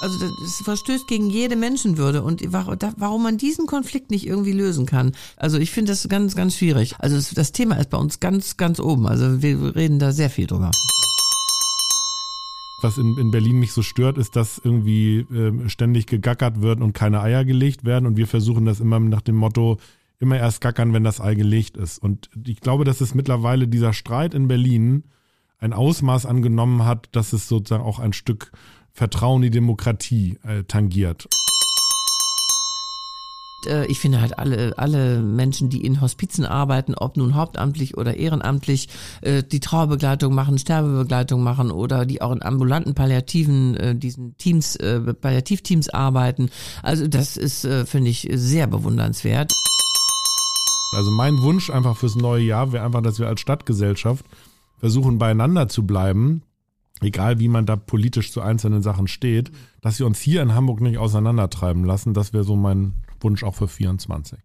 Also das verstößt gegen jede Menschenwürde und warum man diesen Konflikt nicht irgendwie lösen kann. Also ich finde das ganz, ganz schwierig. Also das Thema ist bei uns ganz, ganz oben. Also wir reden da sehr viel drüber. Was in, in Berlin mich so stört, ist, dass irgendwie äh, ständig gegackert wird und keine Eier gelegt werden. Und wir versuchen das immer nach dem Motto, immer erst gackern, wenn das Ei gelegt ist. Und ich glaube, dass es mittlerweile dieser Streit in Berlin ein Ausmaß angenommen hat, dass es sozusagen auch ein Stück Vertrauen in die Demokratie äh, tangiert äh, ich finde halt alle, alle Menschen, die in Hospizen arbeiten, ob nun hauptamtlich oder ehrenamtlich, äh, die Trauerbegleitung machen, Sterbebegleitung machen oder die auch in ambulanten Palliativen, äh, diesen Teams, Palliativteams arbeiten. Also das ist, finde ich, sehr bewundernswert. Also mein Wunsch einfach fürs neue Jahr wäre einfach, dass wir als Stadtgesellschaft versuchen beieinander zu bleiben, egal wie man da politisch zu einzelnen Sachen steht, dass wir uns hier in Hamburg nicht auseinandertreiben lassen. Das wäre so mein Wunsch auch für 24.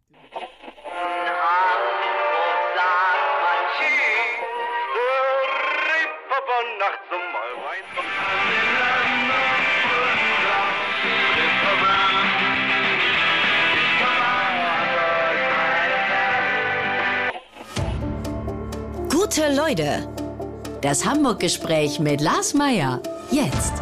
Gute Leute. Das Hamburg-Gespräch mit Lars Meier. Jetzt.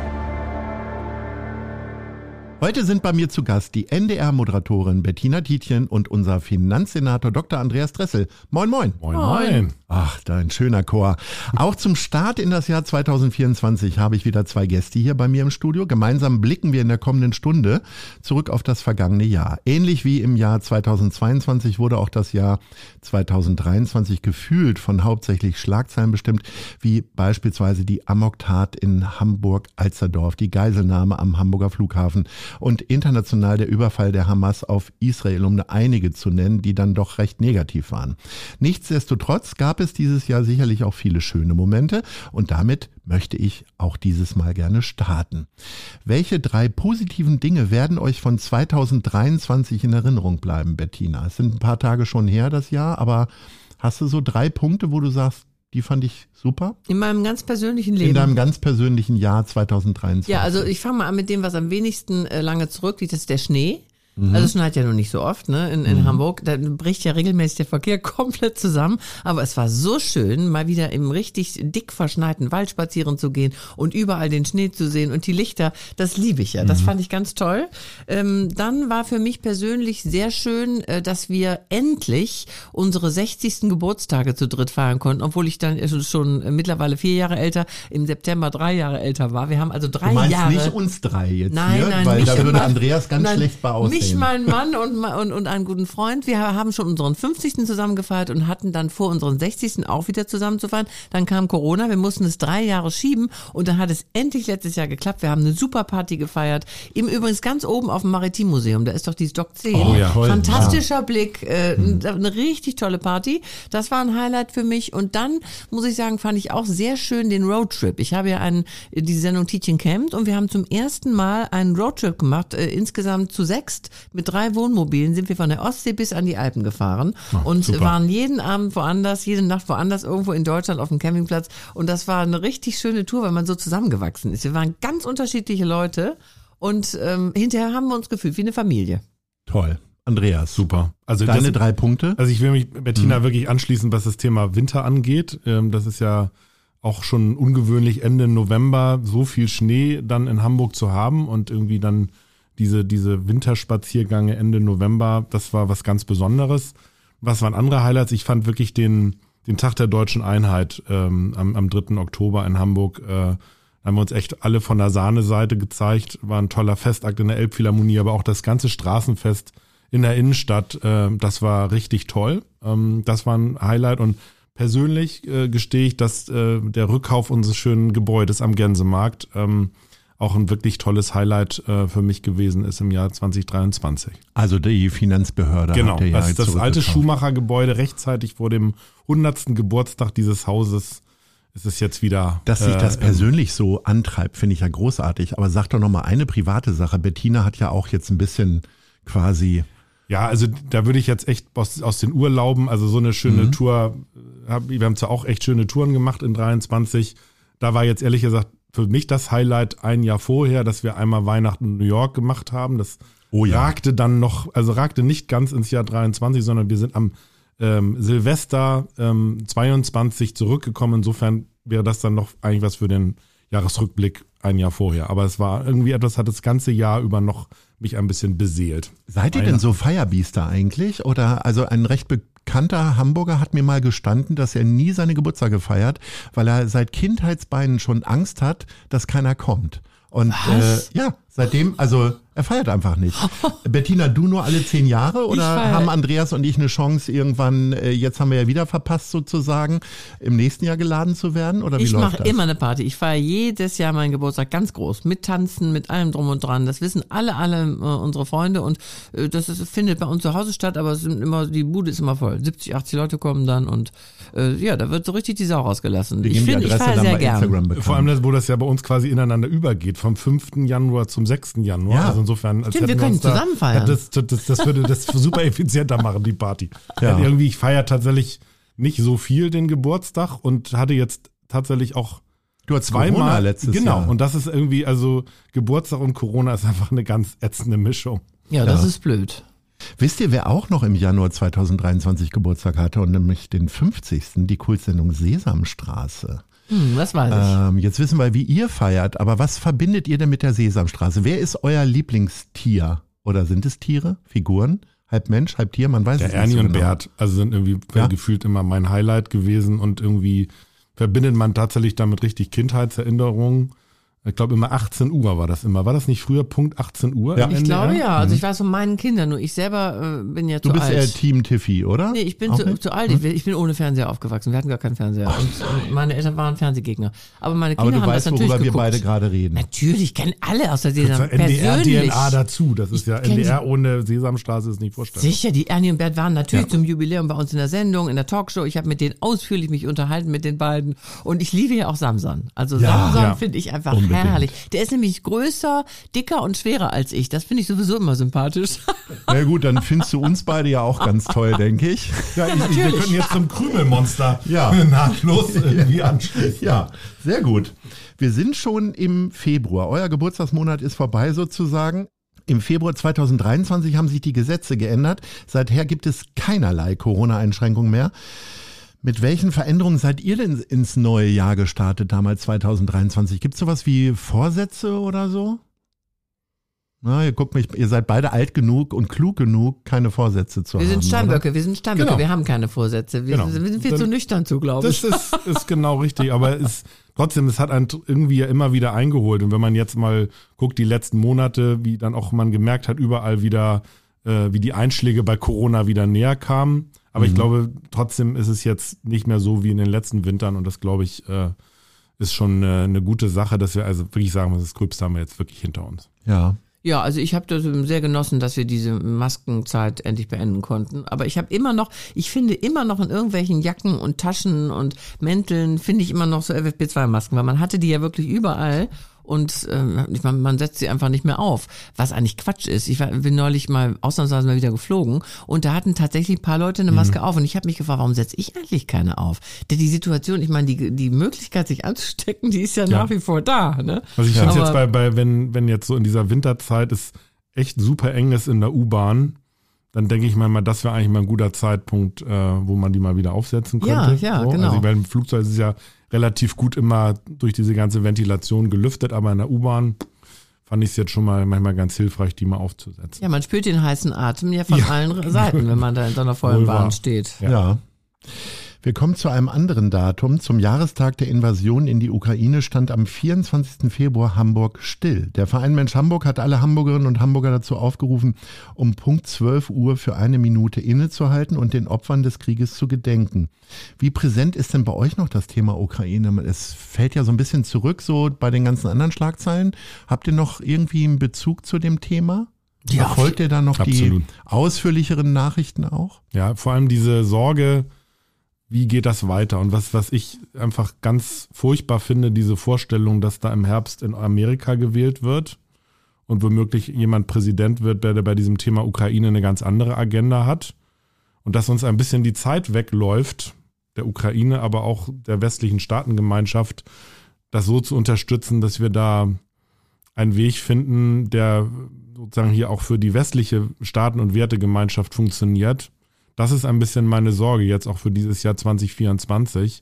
Heute sind bei mir zu Gast die NDR-Moderatorin Bettina Tietjen und unser Finanzsenator Dr. Andreas Dressel. Moin, moin. Moin, moin. Ach, dein schöner Chor. Auch zum Start in das Jahr 2024 habe ich wieder zwei Gäste hier bei mir im Studio. Gemeinsam blicken wir in der kommenden Stunde zurück auf das vergangene Jahr. Ähnlich wie im Jahr 2022 wurde auch das Jahr 2023 gefühlt von hauptsächlich Schlagzeilen bestimmt, wie beispielsweise die Amoktat in Hamburg-Alsterdorf, die Geiselnahme am Hamburger Flughafen und international der Überfall der Hamas auf Israel, um einige zu nennen, die dann doch recht negativ waren. Nichtsdestotrotz gab es dieses Jahr sicherlich auch viele schöne Momente und damit möchte ich auch dieses Mal gerne starten. Welche drei positiven Dinge werden euch von 2023 in Erinnerung bleiben, Bettina? Es sind ein paar Tage schon her, das Jahr, aber hast du so drei Punkte, wo du sagst, die fand ich super. In meinem ganz persönlichen Leben. In deinem ganz persönlichen Jahr 2023. Ja, also ich fange mal an mit dem, was am wenigsten äh, lange zurückliegt, das ist der Schnee. Mhm. Also es schneit ja nun nicht so oft, ne? In, in mhm. Hamburg. Da bricht ja regelmäßig der Verkehr komplett zusammen. Aber es war so schön, mal wieder im richtig dick verschneiten Wald spazieren zu gehen und überall den Schnee zu sehen und die Lichter. Das liebe ich ja. Das mhm. fand ich ganz toll. Ähm, dann war für mich persönlich sehr schön, äh, dass wir endlich unsere 60. Geburtstage zu dritt feiern konnten, obwohl ich dann schon mittlerweile vier Jahre älter, im September drei Jahre älter war. Wir haben also drei du meinst Jahre. nicht uns drei jetzt nein, hier, nein, weil da würde Andreas ganz nein, schlecht bei aussehen ich, mein Mann und, und, und einen guten Freund, wir haben schon unseren 50. zusammen gefeiert und hatten dann vor, unseren 60. auch wieder zusammen zu feiern. Dann kam Corona, wir mussten es drei Jahre schieben und dann hat es endlich letztes Jahr geklappt. Wir haben eine super Party gefeiert. Im Übrigens ganz oben auf dem Maritimmuseum, da ist doch dieses Dock 10. Oh, ja, Fantastischer ja. Blick, äh, hm. eine richtig tolle Party. Das war ein Highlight für mich. Und dann, muss ich sagen, fand ich auch sehr schön den Roadtrip. Ich habe ja einen, die Sendung Teaching Camp und wir haben zum ersten Mal einen Roadtrip gemacht, äh, insgesamt zu sechst mit drei Wohnmobilen sind wir von der Ostsee bis an die Alpen gefahren Ach, und super. waren jeden Abend woanders, jede Nacht woanders, irgendwo in Deutschland auf dem Campingplatz. Und das war eine richtig schöne Tour, weil man so zusammengewachsen ist. Wir waren ganz unterschiedliche Leute und ähm, hinterher haben wir uns gefühlt wie eine Familie. Toll. Andreas. Super. Also deine das, drei Punkte? Also ich will mich Bettina mhm. wirklich anschließen, was das Thema Winter angeht. Ähm, das ist ja auch schon ungewöhnlich Ende November so viel Schnee dann in Hamburg zu haben und irgendwie dann diese, diese Winterspaziergänge Ende November, das war was ganz Besonderes. Was waren andere Highlights? Ich fand wirklich den, den Tag der deutschen Einheit ähm, am, am 3. Oktober in Hamburg. Äh, haben wir uns echt alle von der Sahneseite gezeigt. War ein toller Festakt in der Elbphilharmonie, aber auch das ganze Straßenfest in der Innenstadt, äh, das war richtig toll. Ähm, das war ein Highlight und persönlich äh, gestehe ich, dass äh, der Rückkauf unseres schönen Gebäudes am Gänsemarkt ähm, auch ein wirklich tolles Highlight äh, für mich gewesen ist im Jahr 2023. Also die Finanzbehörde. Genau, hat das, das alte Schumacher-Gebäude rechtzeitig vor dem 100. Geburtstag dieses Hauses ist es jetzt wieder. Dass sich das äh, persönlich so antreibt, finde ich ja großartig. Aber sag doch noch mal eine private Sache. Bettina hat ja auch jetzt ein bisschen quasi ja, also da würde ich jetzt echt aus, aus den Urlauben, also so eine schöne mhm. Tour, hab, wir haben zwar auch echt schöne Touren gemacht in 23, da war jetzt ehrlich gesagt für mich das Highlight ein Jahr vorher, dass wir einmal Weihnachten in New York gemacht haben. Das Oh ja. ragte dann noch, also ragte nicht ganz ins Jahr 23, sondern wir sind am ähm, Silvester ähm, 22 zurückgekommen. Insofern wäre das dann noch eigentlich was für den Jahresrückblick ein Jahr vorher. Aber es war irgendwie etwas, hat das ganze Jahr über noch mich ein bisschen beseelt. Seid ihr denn so Feierbiester eigentlich? Oder also ein recht bekannter Hamburger hat mir mal gestanden, dass er nie seine Geburtstage feiert, weil er seit Kindheitsbeinen schon Angst hat, dass keiner kommt. Und Was? Äh, ja, seitdem, also er feiert einfach nicht. Bettina, du nur alle zehn Jahre oder haben Andreas und ich eine Chance irgendwann, äh, jetzt haben wir ja wieder verpasst sozusagen, im nächsten Jahr geladen zu werden? Oder wie Ich mache immer eine Party. Ich feiere jedes Jahr meinen Geburtstag ganz groß. Mit Tanzen, mit allem drum und dran. Das wissen alle, alle äh, unsere Freunde und äh, das ist, findet bei uns zu Hause statt, aber es sind immer, die Bude ist immer voll. 70, 80 Leute kommen dann und äh, ja, da wird so richtig die Sau rausgelassen. Wir Ich die finde, ich feiere dann sehr bei gern. Vor allem, das- wo das ja bei uns quasi ineinander übergeht, vom 5. Januar zum 6. Januar. Ja. Also insofern, als Stimmt, wir können da- zusammen feiern. Das, das, das, das würde das super effizienter machen, die Party. Ja. Irgendwie, ich feiere tatsächlich nicht so viel den Geburtstag und hatte jetzt tatsächlich auch du hast Corona zweimal letztes genau. Jahr. Und das ist irgendwie, also Geburtstag und Corona ist einfach eine ganz ätzende Mischung. Ja, das Ja. ist blöd. Wisst ihr, wer auch noch im Januar 2023 Geburtstag hatte und nämlich den 50. die Kultsendung Sesamstraße. Hm, das weiß ich. Ähm, jetzt wissen wir, wie ihr feiert, aber was verbindet ihr denn mit der Sesamstraße? Wer ist euer Lieblingstier? Oder sind es Tiere, Figuren? Halb Mensch, halb Tier, man weiß Der es nicht Ernie so und genau. Bert, also sind irgendwie Ja. gefühlt immer mein Highlight gewesen und irgendwie verbindet man tatsächlich damit richtig Kindheitserinnerungen. Ich glaube immer 18 Uhr war das immer. War das nicht früher Punkt 18 Uhr? Ja. Ich glaube ja. Also ich weiß von meinen Kindern, nur ich selber äh, bin ja Du zu bist alt. eher Team Tiffy, oder? Nee, ich bin zu, zu alt. Ich, bin- ich bin ohne Fernseher aufgewachsen. Wir hatten gar keinen Fernseher. Und, und meine Eltern waren Fernsehgegner. Aber meine Aber Kinder du haben weißt, das natürlich worüber wir geguckt. beide gerade reden. Natürlich kennen alle aus der Zur Sesam persönlich. NDR-DNA dazu. Das ist Ich ja NDR ohne Sesamstraße ist nicht vorstellbar. Sicher, die Ernie und Bert waren natürlich Ja. zum Jubiläum bei uns in der Sendung, in der Talkshow. Ich habe mit denen ausführlich mich unterhalten mit den beiden. Und ich liebe ja auch Samson. Also Ja, Samson ja. finde ich einfach Unbedingt. herrlich. Der ist nämlich größer, dicker und schwerer als ich. Das finde ich sowieso immer sympathisch. Na gut, dann findest du uns beide ja auch ganz toll, denke ich. Ja, ich, ich, wir können jetzt zum Krümelmonster Ja. nahtlos irgendwie anschließen. Ja, sehr gut. Wir sind schon im Februar. Euer Geburtstagsmonat ist vorbei sozusagen. Im Februar 2023 haben sich die Gesetze geändert. Seither gibt es keinerlei Corona-Einschränkungen mehr. Mit welchen Veränderungen seid ihr denn ins neue Jahr gestartet, damals 2023? Gibt es sowas wie Vorsätze oder so? Na, ihr guckt mich, ihr seid beide alt genug und klug genug, keine Vorsätze zu Wir haben. sind Steinböcke, wir sind Steinböcke, Genau. wir haben keine Vorsätze. Wir, Genau. sind, wir sind viel Dann- zu nüchtern zu, glaube Das ich. ist, ist genau richtig, aber es, trotzdem, es hat einen irgendwie ja immer wieder eingeholt. Und wenn man jetzt mal guckt, die letzten Monate, wie dann auch man gemerkt hat, überall wieder, äh, wie die Einschläge bei Corona wieder näher kamen. Aber ich glaube, trotzdem ist es jetzt nicht mehr so wie in den letzten Wintern und das glaube ich, äh, ist schon äh, eine gute Sache, dass wir also wirklich sagen, das Gröbste haben wir jetzt wirklich hinter uns. Ja. Ja, also ich habe das sehr genossen, dass wir diese Maskenzeit endlich beenden konnten. Aber ich habe immer noch, ich finde immer noch in irgendwelchen Jacken und Taschen und Mänteln, finde ich immer noch so FFP2-Masken, weil man hatte die ja wirklich überall und ähm, ich man setzt sie einfach nicht mehr auf, was eigentlich Quatsch ist. Ich war, bin neulich mal ausnahmsweise mal wieder geflogen und da hatten tatsächlich ein paar Leute eine Maske auf und ich habe mich gefragt, warum setze ich eigentlich keine auf? Denn die Situation, ich meine, die, die Möglichkeit, sich anzustecken, die ist ja, Ja. nach wie vor da. Ne? Also ich finde es jetzt bei, bei, wenn, wenn jetzt so in dieser Winterzeit es echt super eng ist in der U-Bahn, dann denke ich mal, das wäre eigentlich mal ein guter Zeitpunkt, äh, wo man die mal wieder aufsetzen könnte. Ja, ja, so. genau. Also beim Flugzeug ist es ja relativ gut immer durch diese ganze Ventilation gelüftet, aber in der U-Bahn fand ich es jetzt schon mal manchmal ganz hilfreich, die mal aufzusetzen. Ja, man spürt den heißen Atem ja von allen Seiten, wenn man da in so einer vollen Wohl Bahn steht. Ja. Ja. Wir kommen zu einem anderen Datum. Zum Jahrestag der Invasion in die Ukraine stand am 24. Februar Hamburg still. Der Verein Mensch Hamburg hat alle Hamburgerinnen und Hamburger dazu aufgerufen, um Punkt 12 Uhr für eine Minute innezuhalten und den Opfern des Krieges zu gedenken. Wie präsent ist denn bei euch noch das Thema Ukraine? Es fällt ja so ein bisschen zurück, so bei den ganzen anderen Schlagzeilen. Habt ihr noch irgendwie einen Bezug zu dem Thema? Ja, Verfolgt ihr da noch absolut. die ausführlicheren Nachrichten auch? Ja, vor allem diese Sorge, wie geht das weiter? Und was, was ich einfach ganz furchtbar finde, diese Vorstellung, dass da im Herbst in Amerika gewählt wird und womöglich jemand Präsident wird, der bei diesem Thema Ukraine eine ganz andere Agenda hat. Und dass uns ein bisschen die Zeit wegläuft, der Ukraine, aber auch der westlichen Staatengemeinschaft, das so zu unterstützen, dass wir da einen Weg finden, der sozusagen hier auch für die westliche Staaten- und Wertegemeinschaft funktioniert. Das ist ein bisschen meine Sorge jetzt auch für dieses Jahr 2024.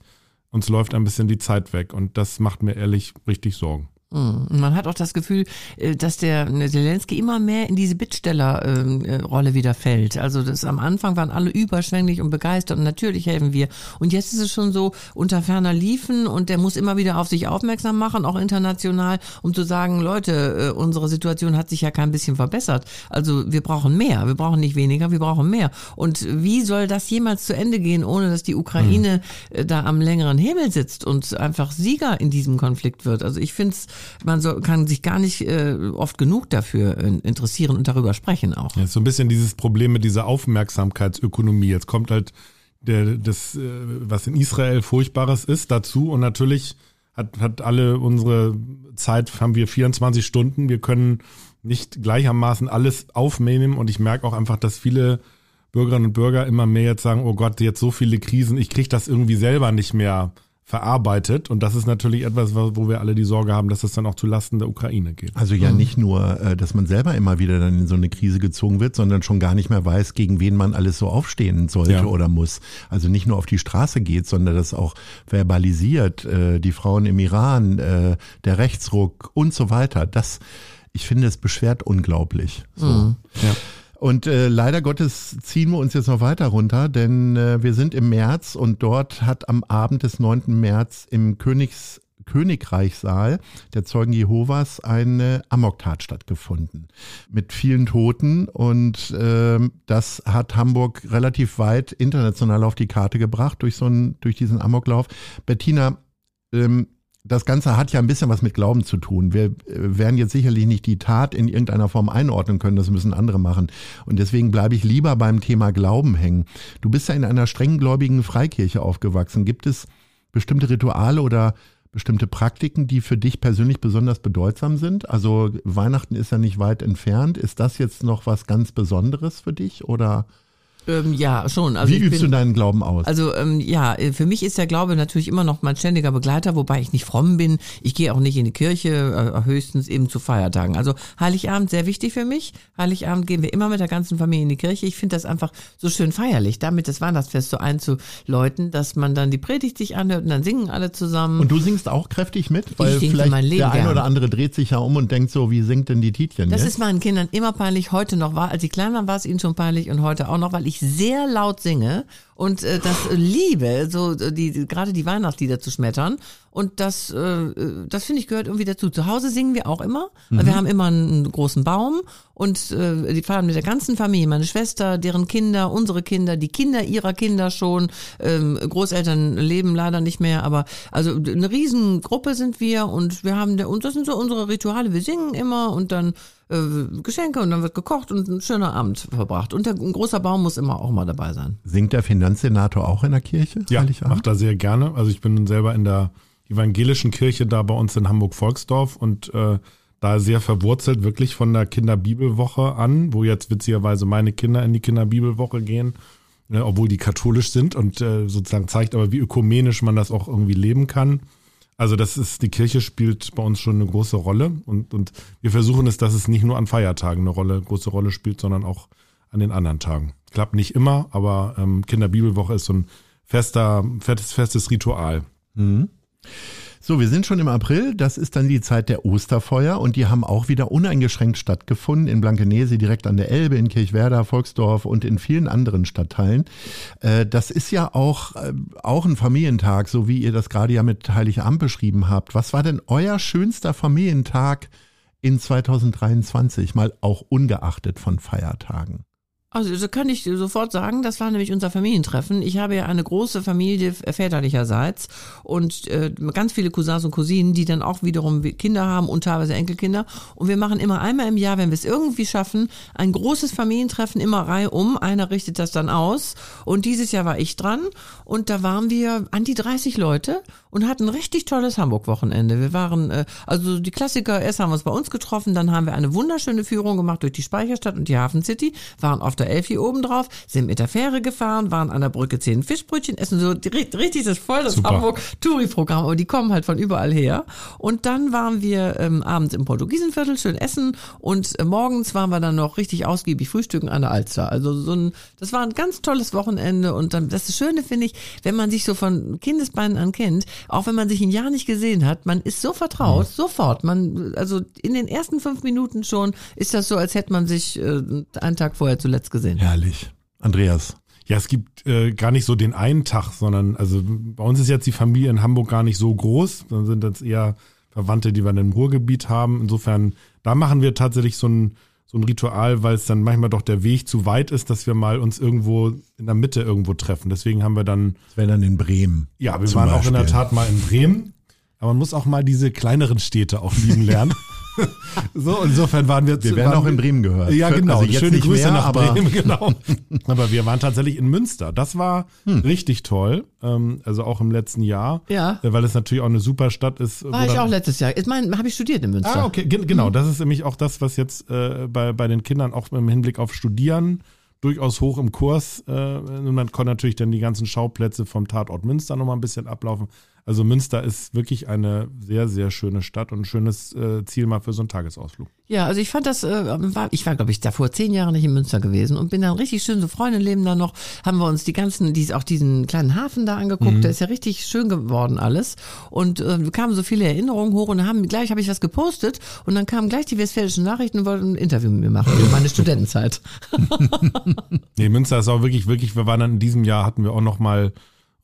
Uns läuft ein bisschen die Zeit weg und das macht mir ehrlich richtig Sorgen. Mhm. Man hat auch das Gefühl, äh, dass der Zelensky immer mehr in diese Bittstellerrolle wieder fällt. Also das am Anfang waren alle überschwänglich und begeistert und natürlich helfen wir. Und jetzt ist es schon so unter ferner Liefen und der muss immer wieder auf sich aufmerksam machen, auch international, um zu sagen, Leute, äh, unsere Situation hat sich ja kein bisschen verbessert. Also wir brauchen mehr. Wir brauchen nicht weniger, wir brauchen mehr. Und wie soll das jemals zu Ende gehen, ohne dass die Ukraine mhm. da am längeren Himmel sitzt und einfach Sieger in diesem Konflikt wird? Also ich finde es man so, kann sich gar nicht äh, oft genug dafür äh, interessieren und darüber sprechen auch. Ja, so ein bisschen dieses Problem mit dieser Aufmerksamkeitsökonomie. Jetzt kommt halt der, das, äh, was in Israel Furchtbares ist, dazu und natürlich hat, hat alle unsere Zeit, haben wir 24 Stunden. Wir können nicht gleichermaßen alles aufnehmen und ich merke auch einfach, dass viele Bürgerinnen und Bürger immer mehr jetzt sagen, oh Gott, jetzt so viele Krisen, ich kriege das irgendwie selber nicht mehr verarbeitet. Und das ist natürlich etwas, wo wir alle die Sorge haben, dass das dann auch zu Lasten der Ukraine geht. Also ja mhm. nicht nur, äh, dass man selber immer wieder dann in so eine Krise gezogen wird, sondern schon gar nicht mehr weiß, gegen wen man alles so aufstehen sollte ja. oder muss. Also nicht nur auf die Straße geht, sondern das auch verbalisiert, äh, die Frauen im Iran, äh, der Rechtsruck und so weiter. Das, ich finde, es beschwert unglaublich. So. Mhm. Ja. Und äh, leider Gottes ziehen wir uns jetzt noch weiter runter, denn äh, wir sind im März und dort hat am Abend des 9. März im Königs Königreichssaal der Zeugen Jehovas eine Amoktat stattgefunden mit vielen Toten und äh, das hat Hamburg relativ weit international auf die Karte gebracht durch so einen durch diesen Amoklauf. Bettina, ähm, das Ganze hat ja ein bisschen was mit Glauben zu tun. Wir äh, werden jetzt sicherlich nicht die Tat in irgendeiner Form einordnen können, das müssen andere machen. Und deswegen bleibe ich lieber beim Thema Glauben hängen. Du bist ja in einer strenggläubigen Freikirche aufgewachsen. Gibt es bestimmte Rituale oder bestimmte Praktiken, die für dich persönlich besonders bedeutsam sind? Also Weihnachten ist ja nicht weit entfernt. Ist das jetzt noch was ganz Besonderes für dich oder? Ähm, ja, schon. Also Wie übst bin, du deinen Glauben aus? Also ähm, ja, äh, für mich ist der Glaube natürlich immer noch mein ständiger Begleiter, wobei ich nicht fromm bin. Ich gehe auch nicht in die Kirche, äh, höchstens eben zu Feiertagen. Also Heiligabend sehr wichtig für mich. Heiligabend gehen wir immer mit der ganzen Familie in die Kirche. Ich finde das einfach so schön feierlich, damit das Weihnachtsfest so einzuläuten, dass man dann die Predigt sich anhört und dann singen alle zusammen. Und du singst auch kräftig mit? Weil ich vielleicht der eine oder andere dreht sich ja um und denkt so, wie singt denn die Titeln Das jetzt? ist meinen Kindern immer peinlich, heute noch war. Als sie klein waren, war es ihnen schon peinlich und heute auch noch, weil ich sehr laut singe und äh, das liebe, so die gerade die Weihnachtslieder zu schmettern. Und das, äh, das finde ich gehört irgendwie dazu. Zu Hause singen wir auch immer. Mhm. Wir haben immer einen großen Baum und äh, die feiern mit der ganzen Familie. Meine Schwester, deren Kinder, unsere Kinder, die Kinder ihrer Kinder schon. Ähm, Großeltern leben leider nicht mehr, aber also eine Riesengruppe sind wir und wir haben und das sind so unsere Rituale. Wir singen immer und dann äh, Geschenke und dann wird gekocht und ein schöner Abend verbracht. Und der, ein großer Baum muss immer auch mal dabei sein. Singt der Finanzsenator auch in der Kirche? Ja, macht er sehr gerne. Also ich bin selber in der evangelischen Kirche da bei uns in Hamburg-Volksdorf und äh, da sehr verwurzelt, wirklich von der Kinderbibelwoche an, wo jetzt witzigerweise meine Kinder in die Kinderbibelwoche gehen, äh, obwohl die katholisch sind und äh, sozusagen zeigt aber, wie ökumenisch man das auch irgendwie leben kann. Also das ist, die Kirche spielt bei uns schon eine große Rolle und, und wir versuchen es, dass es nicht nur an Feiertagen eine Rolle, große Rolle spielt, sondern auch an den anderen Tagen. Klappt nicht immer, aber ähm, Kinderbibelwoche ist so ein fester, festes, festes Ritual. Mhm. So, wir sind schon im April. Das ist dann die Zeit der Osterfeuer und die haben auch wieder uneingeschränkt stattgefunden in Blankenese, direkt an der Elbe, in Kirchwerder, Volksdorf und in vielen anderen Stadtteilen. Äh, das ist ja auch, äh, auch ein Familientag, so wie ihr das gerade ja mit Heiligabend beschrieben habt. Was war denn euer schönster Familientag in 2023, mal auch ungeachtet von Feiertagen? Also so kann ich sofort sagen, das war nämlich unser Familientreffen. Ich habe ja eine große Familie väterlicherseits und äh, ganz viele Cousins und Cousinen, die dann auch wiederum Kinder haben und teilweise Enkelkinder. Und wir machen immer einmal im Jahr, wenn wir es irgendwie schaffen, ein großes Familientreffen immer Reihe um. Einer richtet das dann aus. Und dieses Jahr war ich dran und da waren wir an die 30 Leute und hatten ein richtig tolles Hamburg-Wochenende. Wir waren, äh, also die Klassiker, erst haben wir uns bei uns getroffen, dann haben wir eine wunderschöne Führung gemacht durch die Speicherstadt und die Hafen City, waren auf der Elfi oben drauf, sind mit der Fähre gefahren, waren an der Brücke zehn Fischbrötchen essen, so richtig das voll das. Hamburg-Touri-Programm, aber die kommen halt von überall her. Und dann waren wir ähm, abends im Portugiesenviertel, schön essen und äh, morgens waren wir dann noch richtig ausgiebig frühstücken an der Alster. Also so ein, das war ein ganz tolles Wochenende und dann, das Schöne finde ich, wenn man sich so von Kindesbeinen an kennt, auch wenn man sich ein Jahr nicht gesehen hat, man ist so vertraut, sofort. Man, also in den ersten fünf Minuten schon ist das so, als hätte man sich äh, einen Tag vorher zuletzt gesehen. Herrlich. Andreas. Ja, es gibt äh, gar nicht so den einen Tag, sondern also bei uns ist jetzt die Familie in Hamburg gar nicht so groß. Dann sind das eher Verwandte, die wir im Ruhrgebiet haben. Insofern, da machen wir tatsächlich so ein, so ein Ritual, weil es dann manchmal doch der Weg zu weit ist, dass wir mal uns irgendwo in der Mitte irgendwo treffen. Deswegen haben wir dann, Das wäre dann in Bremen. ja, wir waren auch in der Beispiel. Tat mal in Bremen. Aber man muss auch mal diese kleineren Städte auch lieben lernen. so, insofern waren wir Wir werden waren auch in Bremen gehört. Ja, genau. Also jetzt Schöne nicht Grüße mehr, nach aber Bremen, genau. aber wir waren tatsächlich in Münster. Das war Hm. richtig toll. Ähm, also auch im letzten Jahr. Ja. Äh, Weil es natürlich auch eine super Stadt ist. War ich auch letztes Jahr. Ich meine, habe ich studiert in Münster. Ah, okay, Ge- genau. Das ist nämlich auch das, was jetzt äh, bei, bei den Kindern auch im Hinblick auf Studieren durchaus hoch im Kurs. Äh, und man kann natürlich dann die ganzen Schauplätze vom Tatort Münster nochmal ein bisschen ablaufen. Also Münster ist wirklich eine sehr, sehr schöne Stadt und ein schönes äh, Ziel mal für so einen Tagesausflug. Ja, also ich fand das, äh, war, ich war glaube ich davor zehn Jahre nicht in Münster gewesen und bin dann richtig schön, so Freunde leben da noch, haben wir uns die ganzen, die, auch diesen kleinen Hafen da angeguckt, der ist ja richtig schön geworden alles und äh, kamen so viele Erinnerungen hoch und haben, gleich habe ich was gepostet und dann kamen gleich die Westfälischen Nachrichten und wollten ein Interview mit mir machen über meine Studentenzeit. Nee, Münster ist auch wirklich, wirklich, wir waren dann in diesem Jahr, hatten wir auch nochmal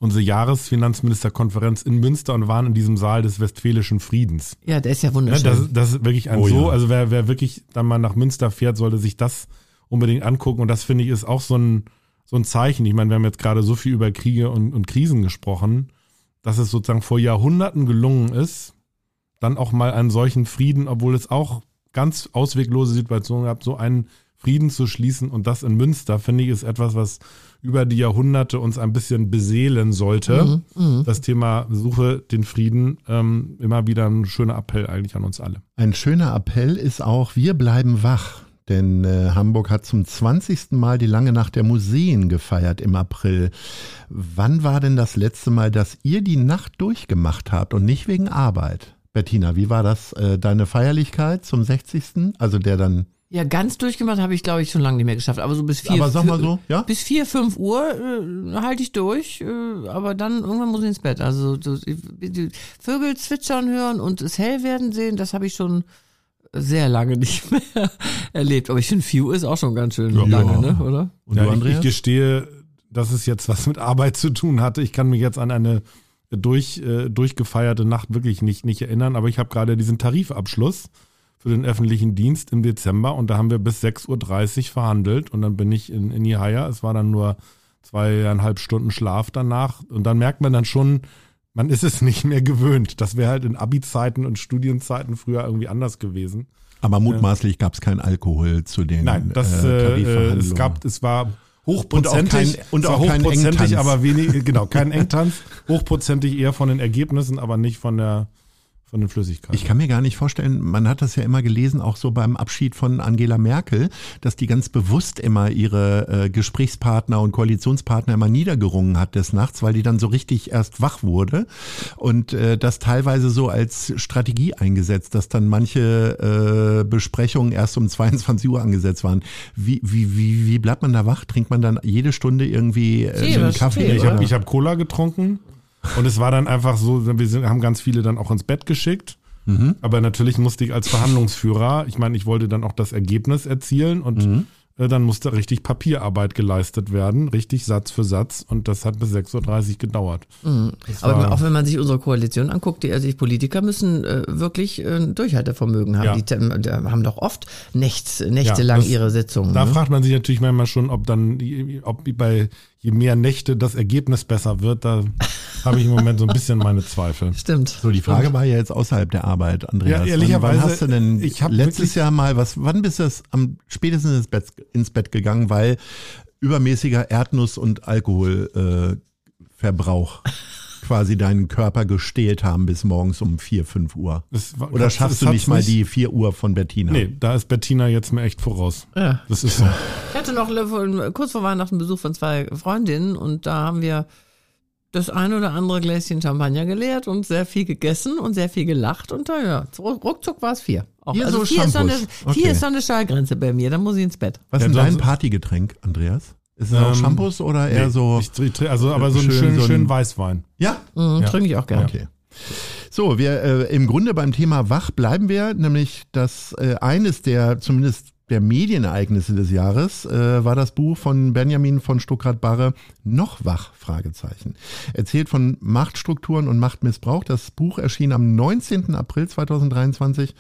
unsere Jahresfinanzministerkonferenz in Münster und waren in diesem Saal des Westfälischen Friedens. Ja, der ist ja Ja, wunderschön. das, das ist wirklich ein Oh so, ja. also wer, wer wirklich dann mal nach Münster fährt, sollte sich das unbedingt angucken. Und das finde ich ist auch so ein, so ein Zeichen. Ich meine, wir haben jetzt gerade so viel über Kriege und, und Krisen gesprochen, dass es sozusagen vor Jahrhunderten gelungen ist, dann auch mal einen solchen Frieden, obwohl es auch ganz ausweglose Situationen gab, so einen Frieden zu schließen und das in Münster, finde ich, ist etwas, was über die Jahrhunderte uns ein bisschen beseelen sollte. Das Thema Suche den Frieden, ähm, immer wieder ein schöner Appell eigentlich an uns alle. Ein schöner Appell ist auch, wir bleiben wach. Denn äh, Hamburg hat zum 20. Mal die lange Nacht der Museen gefeiert im April. Wann war denn das letzte Mal, dass ihr die Nacht durchgemacht habt und nicht wegen Arbeit? Bettina, wie war das äh, deine Feierlichkeit zum 60.? Also der dann ja, ganz durchgemacht habe ich, glaube ich, schon lange nicht mehr geschafft. Aber so bis vier, Aber sag mal so, ja? bis vier, fünf Uhr äh, halte ich durch, äh, aber dann irgendwann muss ich ins Bett. Also so, die Vögel zwitschern hören und es hell werden sehen, das habe ich schon sehr lange nicht mehr erlebt. Aber ich finde, 4 Uhr ist auch schon ganz schön lange, ne? oder? Und ja, du, ich, ich gestehe, dass es jetzt was mit Arbeit zu tun hatte. Ich kann mich jetzt an eine durch, äh, durchgefeierte Nacht wirklich nicht, nicht erinnern, aber ich habe gerade diesen Tarifabschluss für den öffentlichen Dienst im Dezember und da haben wir bis 6.30 Uhr verhandelt und dann bin ich in, in Ihaya. Es war dann nur zweieinhalb Stunden Schlaf danach und dann merkt man dann schon, man ist es nicht mehr gewöhnt. Das wäre halt in Abi-Zeiten und Studienzeiten früher irgendwie anders gewesen. Aber mutmaßlich gab es keinen Alkohol zu den Nein, das äh, äh, es gab, es war hochprozentig, Und auch kein- und auch hochprozentig, aber wenig, genau, kein Engtanz, hochprozentig eher von den Ergebnissen, aber nicht von der, von den Flüssigkeiten. Ich kann mir gar nicht vorstellen, man hat das ja immer gelesen, auch so beim Abschied von Angela Merkel, dass die ganz bewusst immer ihre äh, Gesprächspartner und Koalitionspartner immer niedergerungen hat des Nachts, weil die dann so richtig erst wach wurde und äh, das teilweise so als Strategie eingesetzt, dass dann manche äh, Besprechungen erst um 22 Uhr angesetzt waren. Wie, wie, wie, wie bleibt man da wach? Trinkt man dann jede Stunde irgendwie äh, Tee, einen Kaffee? Tee, ich habe ich hab Cola getrunken und es war dann einfach so, wir sind, haben ganz viele dann auch ins Bett geschickt. Mhm. Aber natürlich musste ich als Verhandlungsführer, ich meine, ich wollte dann auch das Ergebnis erzielen und Mhm. äh, dann musste richtig Papierarbeit geleistet werden, richtig Satz für Satz und das hat bis 6.30 Uhr gedauert. Das Aber war- auch wenn man sich unsere Koalition anguckt, die, also die Politiker müssen äh, wirklich äh, ein Durchhaltevermögen haben. Ja. Die, die haben doch oft nächts, nächtelang das- ihre Sitzungen. Da ne? fragt man sich natürlich manchmal schon, ob dann, ob bei je mehr Nächte das Ergebnis besser wird. Da habe ich im Moment so ein bisschen meine Zweifel. Stimmt. So, die Frage war ja jetzt außerhalb der Arbeit, Andreas. Ja, ehrlicherweise, wann, hast du denn ich hab letztes Jahr mal was, wann bist du am spätestens ins Bett, ins Bett gegangen, weil übermäßiger Erdnuss- und Alkoholverbrauch? Äh, Verbrauch. Quasi deinen Körper gestählt haben bis morgens um 4, 5 Uhr. War- Oder schaffst es du nicht mal nicht- die 4 Uhr von Bettina? Nee, da ist Bettina jetzt mir echt voraus. Ja. Das ist so. Ich hatte noch kurz vor Weihnachten Besuch von zwei Freundinnen und da haben wir das ein oder andere Gläschen Champagner geleert und sehr viel gegessen und sehr viel gelacht und da ja, ruckzuck war es vier. Auch. Hier also so vier, ist so eine, vier Okay. ist so eine Schallgrenze bei mir, dann muss ich ins Bett. Was ist denn dein Partygetränk, Andreas? Ist es auch Ähm, Shampoos oder eher Nee, so? Ich, also, aber so einen schön- schönen, so schönen Weißwein. ja? Mhm, Ja. Trinke ich auch gerne. Okay. So, wir äh, im Grunde beim Thema wach bleiben wir, nämlich das äh, eines der zumindest der Medienereignisse des Jahres äh, war das Buch von Benjamin von Stuckrad-Barre Noch wach? Fragezeichen. Erzählt von Machtstrukturen und Machtmissbrauch. Das Buch erschien am 19. April 2023.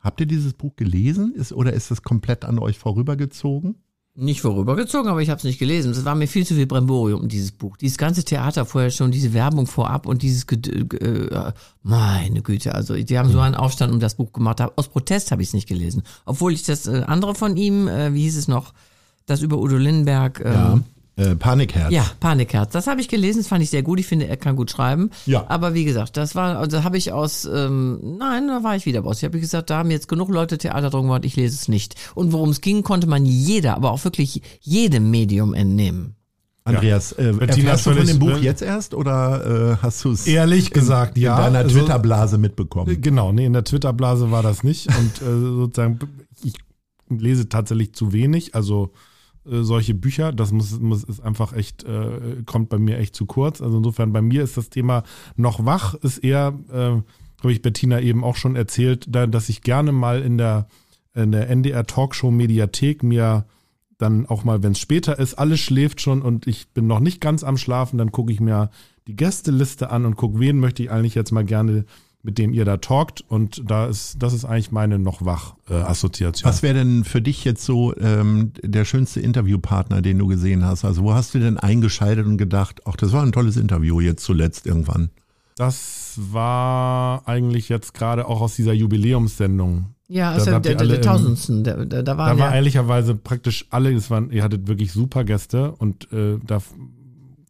Habt ihr dieses Buch gelesen? Ist, oder ist es komplett an euch vorübergezogen? Nicht vorübergezogen, aber ich habe es nicht gelesen. Es war mir viel zu viel Bremborium, dieses Buch. Dieses ganze Theater vorher schon, diese Werbung vorab und dieses, Ged- ge- äh, meine Güte, also die haben so einen Aufstand um das Buch gemacht. Aus Protest habe ich es nicht gelesen. Obwohl ich das äh, andere von ihm, äh, wie hieß es noch, das über Udo Lindenberg, ähm, Äh, Panikherz. ja, Panikherz. Das habe ich gelesen, das fand ich sehr gut. Ich finde, er kann gut schreiben. Ja. Aber wie gesagt, das war, also habe ich aus, ähm, nein, da war ich wieder raus. Ich habe gesagt, da haben jetzt genug Leute Theater drum gemacht, ich lese es nicht. Und worum es ging, konnte man jeder, aber auch wirklich jedem Medium entnehmen. Andreas, äh, Bettina erfährst du von dem Buch jetzt erst oder äh, hast du es Ehrlich gesagt, in ja. deiner Also- Twitter-Blase mitbekommen? Genau, nee, in der Twitter-Blase war das nicht. Und äh, sozusagen, ich lese tatsächlich zu wenig. Also äh, solche Bücher, das muss, muss ist einfach echt, äh, kommt bei mir echt zu kurz. Also insofern, bei mir ist das Thema noch wach, ist eher, äh, habe ich Bettina eben auch schon erzählt, da, dass ich gerne mal in der, in der NDR Talkshow Mediathek mir dann auch mal, wenn es später ist, alles schläft schon und ich bin noch nicht ganz am Schlafen, dann gucke ich mir die Gästeliste an und gucke, wen möchte ich eigentlich jetzt mal gerne, mit dem ihr da talkt. Und da ist, das ist eigentlich meine noch wach äh, Assoziation. Was wäre denn für dich jetzt so ähm, der schönste Interviewpartner, den du gesehen hast? Also wo hast du denn eingeschaltet und gedacht, ach, das war ein tolles Interview jetzt zuletzt irgendwann? Das war eigentlich jetzt gerade auch aus dieser Jubiläumssendung. Ja, Da also habt der, der, der Tausendsten, da, da, da waren Da war ja, ehrlicherweise praktisch alle, es waren, ihr hattet wirklich super Gäste und äh, da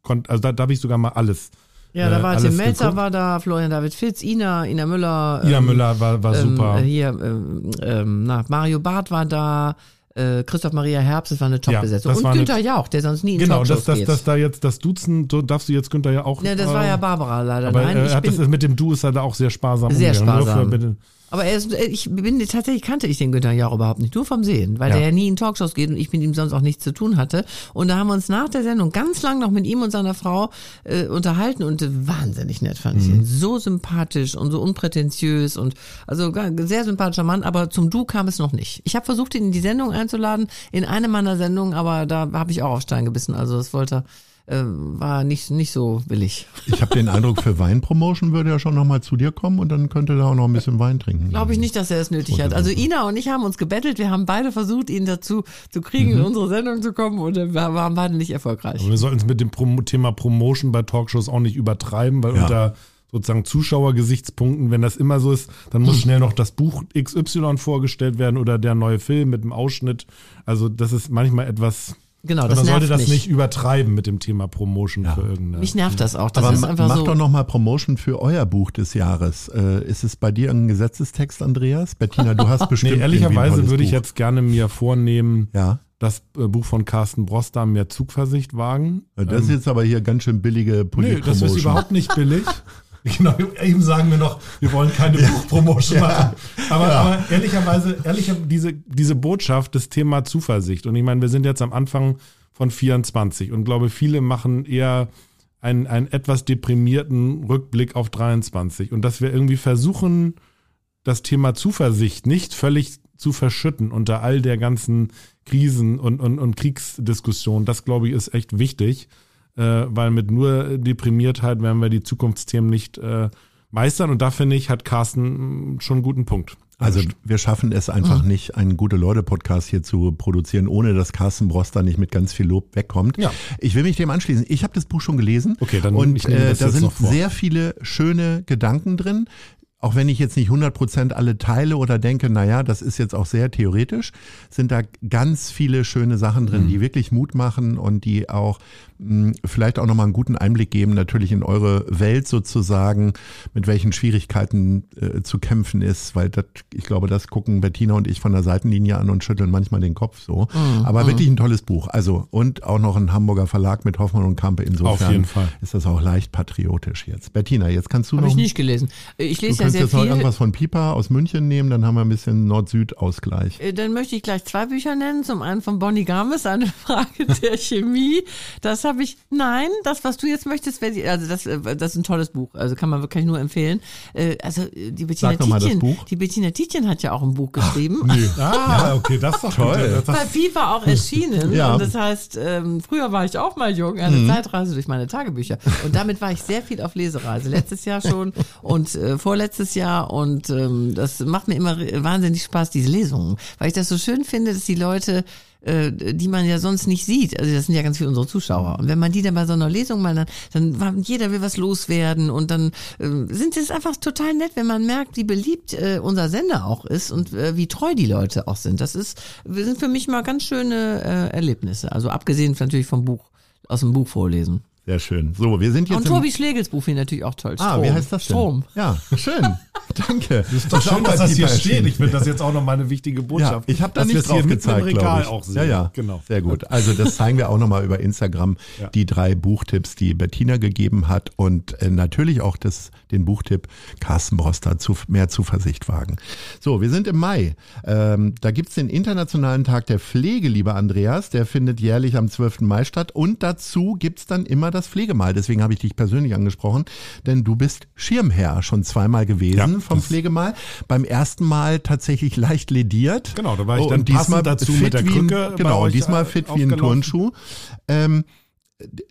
konnte, also da, da habe ich sogar mal alles. Ja, da äh, war Tim Melzer war da, Florian David Fitz, Ina, Ina Müller. Ina ähm, Müller war, war ähm, super. äh, Hier, ähm, ähm, na, Mario Barth war da, äh, Christoph Maria Herbst, das war eine Top-Besetzung. das Und war eine- Günther Jauch, der sonst nie in Genau, Talkshows das, das, da jetzt, das Duzen, so darfst du jetzt Günther ja auch. ja, das war äh, ja Barbara leider. Aber Nein, äh, ich hat das, mit dem Du ist er da auch sehr sparsam Sehr umgegangen. Nur sparsam. Für, Aber er ist, äh, ich bin tatsächlich kannte ich den Günther Jauch überhaupt nicht, nur vom Sehen, weil Ja. der ja nie in Talkshows geht und ich mit ihm sonst auch nichts zu tun hatte. Und da haben wir uns nach der Sendung ganz lang noch mit ihm und seiner Frau äh, unterhalten und wahnsinnig nett fand ich ihn. So sympathisch und so unprätentiös und also sehr sympathischer Mann, aber zum Du kam es noch nicht. Ich habe versucht, ihn in die Sendung einzuladen, in eine meiner Sendungen, aber da habe ich auch auf Stein gebissen. Also das wollte, äh, war nicht, nicht so willig. Ich habe den Eindruck, für Weinpromotion würde er schon nochmal zu dir kommen und dann könnte er auch noch ein bisschen Wein trinken. Glaube ich nicht, dass er es nötig hat. Also Ina und ich haben uns gebettelt. Wir haben beide versucht, ihn dazu zu kriegen, in unsere Sendung zu kommen und äh, wir waren beide nicht erfolgreich. aber wir sollten es mit dem Prom Thema Promotion bei Talkshows auch nicht übertreiben, weil Ja. unter sozusagen Zuschauergesichtspunkten, wenn das immer so ist, dann muss schnell noch das Buch XY vorgestellt werden oder der neue Film mit dem Ausschnitt. Also das ist manchmal etwas, Genau, man das sollte nervt das mich. nicht übertreiben mit dem Thema Promotion für irgendeine. Mich nervt das auch. Das Aber ist einfach mach so. doch nochmal Promotion für euer Buch des Jahres. Äh, ist es bei dir ein Gesetzestext, Andreas? Bettina, du hast bestimmt Nee, ehrlicherweise würde ich Buch. jetzt gerne mir vornehmen, Ja, das äh, Buch von Carsten Broster mehr Zugversicht wagen. das ist jetzt aber hier ganz schön billige Nee, Polit-Promotion. das ist überhaupt nicht billig. Genau, eben sagen wir noch, wir wollen keine Buchpromotion machen. Aber, aber ehrlicherweise, ehrlicher, diese, diese Botschaft, das Thema Zuversicht. Und ich meine, wir sind jetzt am Anfang von 24 und glaube, viele machen eher einen, einen etwas deprimierten Rückblick auf 23. Und dass wir irgendwie versuchen, das Thema Zuversicht nicht völlig zu verschütten unter all der ganzen Krisen und, und, und Kriegsdiskussionen, das glaube ich ist echt wichtig, äh, weil mit nur Deprimiertheit werden wir die Zukunftsthemen nicht äh, meistern. Und da finde ich, hat Carsten mh, schon einen guten Punkt. Also wir schaffen es Mhm. einfach nicht, einen Gute-Leute-Podcast hier zu produzieren, ohne dass Carsten Broster nicht mit ganz viel Lob wegkommt. Ja. Ich will mich dem anschließen. Ich habe das Buch schon gelesen. Okay, dann und ich nehme äh, das da jetzt sind noch vor. sehr viele schöne Gedanken drin. auch wenn ich jetzt nicht 100 Prozent alle teile oder denke, naja, das ist jetzt auch sehr theoretisch, sind da ganz viele schöne Sachen drin, mhm. die wirklich Mut machen und die auch vielleicht auch nochmal einen guten Einblick geben, natürlich in eure Welt sozusagen, mit welchen Schwierigkeiten äh, zu kämpfen ist, weil das, ich glaube, das gucken Bettina und ich von der Seitenlinie an und schütteln manchmal den Kopf so. Mhm. Aber mhm. wirklich ein tolles Buch. Also, und auch noch ein Hamburger Verlag mit Hoffmann und Kampe. Insofern ist das auch leicht patriotisch jetzt. Bettina, jetzt kannst du Hab noch. Habe ich nicht gelesen. Ich lese ja sehr jetzt viel. noch irgendwas von Pipa aus München nehmen, dann haben wir ein bisschen Nord-Süd-Ausgleich. Äh, dann möchte ich gleich zwei Bücher nennen. Zum einen von Bonnie Games, eine Frage der Chemie. Das habe ich, nein, das, was du jetzt möchtest, also das, äh, das ist ein tolles Buch. Also kann man wirklich nur empfehlen. Äh, also die Bettina Tietjen, die Bettina Tietjen hat ja auch ein Buch geschrieben. Ach, nee. Ah, okay, das ist doch toll. Bei FIFA auch erschienen. ja. Und das heißt, ähm, früher war ich auch mal jung, eine mhm. Zeitreise durch meine Tagebücher. Und damit war ich sehr viel auf Lesereise. Letztes Jahr schon und äh, vorletztes Jahr und ähm, das macht mir immer wahnsinnig Spaß, diese Lesungen, weil ich das so schön finde, dass die Leute äh, die man ja sonst nicht sieht. Also das sind ja ganz viele unsere Zuschauer. Und wenn man die dann bei so einer Lesung mal dann, dann jeder will was loswerden und dann äh, sind es einfach total nett, wenn man merkt, wie beliebt äh, unser Sender auch ist und äh, wie treu die Leute auch sind. Das ist, sind für mich mal ganz schöne äh, Erlebnisse. Also abgesehen natürlich vom Buch, aus dem Buch vorlesen. Sehr schön. So, wir sind jetzt. Und Tobi Schlegels Buch finde ich natürlich auch toll. Strom. Ah, wie heißt das denn? Strom. Ja, schön. Danke. Das ist doch schön, dass das hier steht. Ich finde das jetzt auch noch mal eine wichtige Botschaft. Ja, ich habe da nicht drauf gezeigt, glaube ich. Auch sehen. Ja, ja, genau. Sehr gut. Also das zeigen wir auch noch mal über Instagram. Ja. Die drei Buchtipps, die Bettina gegeben hat und äh, natürlich auch das, den Buchtipp Carsten Broster zu mehr Zuversicht wagen. So, wir sind im Mai. Ähm, da gibt's den Internationalen Tag der Pflege, lieber Andreas. Der findet jährlich am 12. Mai statt. Und dazu gibt's dann immer das Pflegemal. Deswegen habe ich dich persönlich angesprochen, denn du bist Schirmherr schon zweimal gewesen ja, vom Pflegemal. Beim ersten Mal tatsächlich leicht lediert. Genau, da war ich dann und diesmal dazu mit der Krücke. Ein, genau, diesmal fit wie ein Turnschuh. Ähm,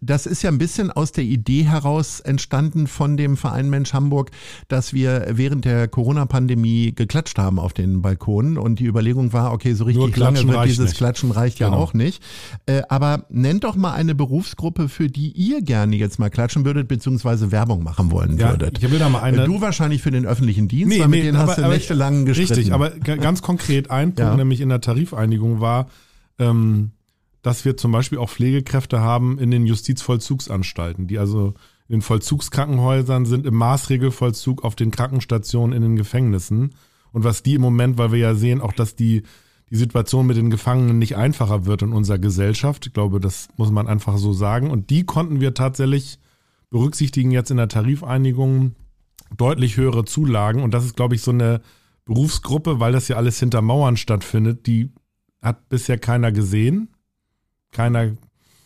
das ist ja ein bisschen aus der Idee heraus entstanden von dem Verein Mensch Hamburg, dass wir während der Corona-Pandemie geklatscht haben auf den Balkonen und die Überlegung war, okay, so richtig lange wird dieses nicht. Klatschen reicht genau. ja auch nicht. Äh, aber nennt doch mal eine Berufsgruppe, für die ihr gerne jetzt mal klatschen würdet, beziehungsweise Werbung machen wollen ja, würdet. Ich will da mal eine. Du wahrscheinlich für den öffentlichen Dienst, nee, weil mit nee, denen aber, hast du nächtelang gestritten. Richtig, aber ganz konkret ein Punkt, ja. nämlich in der Tarifeinigung war, ähm, dass wir zum Beispiel auch Pflegekräfte haben in den Justizvollzugsanstalten, die also in den Vollzugskrankenhäusern sind, im Maßregelvollzug auf den Krankenstationen, in den Gefängnissen. Und was die im Moment, weil wir ja sehen, auch dass die, die Situation mit den Gefangenen nicht einfacher wird in unserer Gesellschaft. Ich glaube, das muss man einfach so sagen. Und die konnten wir tatsächlich berücksichtigen jetzt in der Tarifeinigung deutlich höhere Zulagen. Und das ist, glaube ich, so eine Berufsgruppe, weil das ja alles hinter Mauern stattfindet, die hat bisher keiner gesehen keiner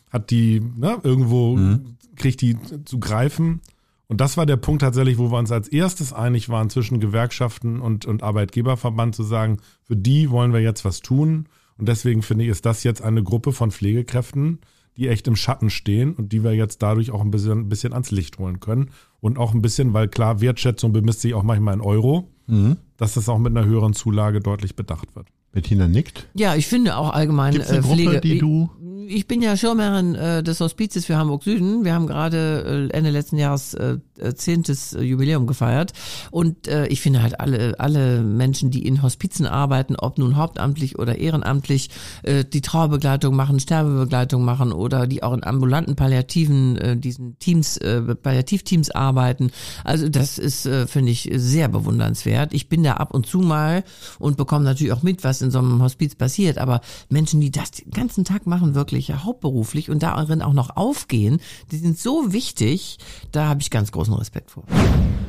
hat die ne, irgendwo, mhm. kriegt die zu greifen. Und das war der Punkt tatsächlich, wo wir uns als erstes einig waren zwischen Gewerkschaften und, und Arbeitgeberverband zu sagen, für die wollen wir jetzt was tun. Und deswegen finde ich, ist das jetzt eine Gruppe von Pflegekräften, die echt im Schatten stehen und die wir jetzt dadurch auch ein bisschen, ein bisschen ans Licht holen können. Und auch ein bisschen, weil klar, Wertschätzung bemisst sich auch manchmal in Euro, mhm. dass das auch mit einer höheren Zulage deutlich bedacht wird. Bettina nickt. Ja, ich finde auch allgemein Gibt's eine äh, Pflege. Gruppe, die du ich bin ja Schirmherrin äh, des Hospizes für Hamburg Süden. Wir haben gerade äh, Ende letzten Jahres äh, zehntes äh, Jubiläum gefeiert und äh, ich finde halt alle alle Menschen, die in Hospizen arbeiten, ob nun hauptamtlich oder ehrenamtlich, äh, die Trauerbegleitung machen, Sterbebegleitung machen oder die auch in ambulanten Palliativen äh, diesen Teams äh, Palliativteams arbeiten. Also das ist äh, finde ich sehr bewundernswert. Ich bin da ab und zu mal und bekomme natürlich auch mit, was in so einem Hospiz passiert, aber Menschen, die das den ganzen Tag machen, wirklich wirklich hauptberuflich und darin auch noch aufgehen, die sind so wichtig, da habe ich ganz großen Respekt vor.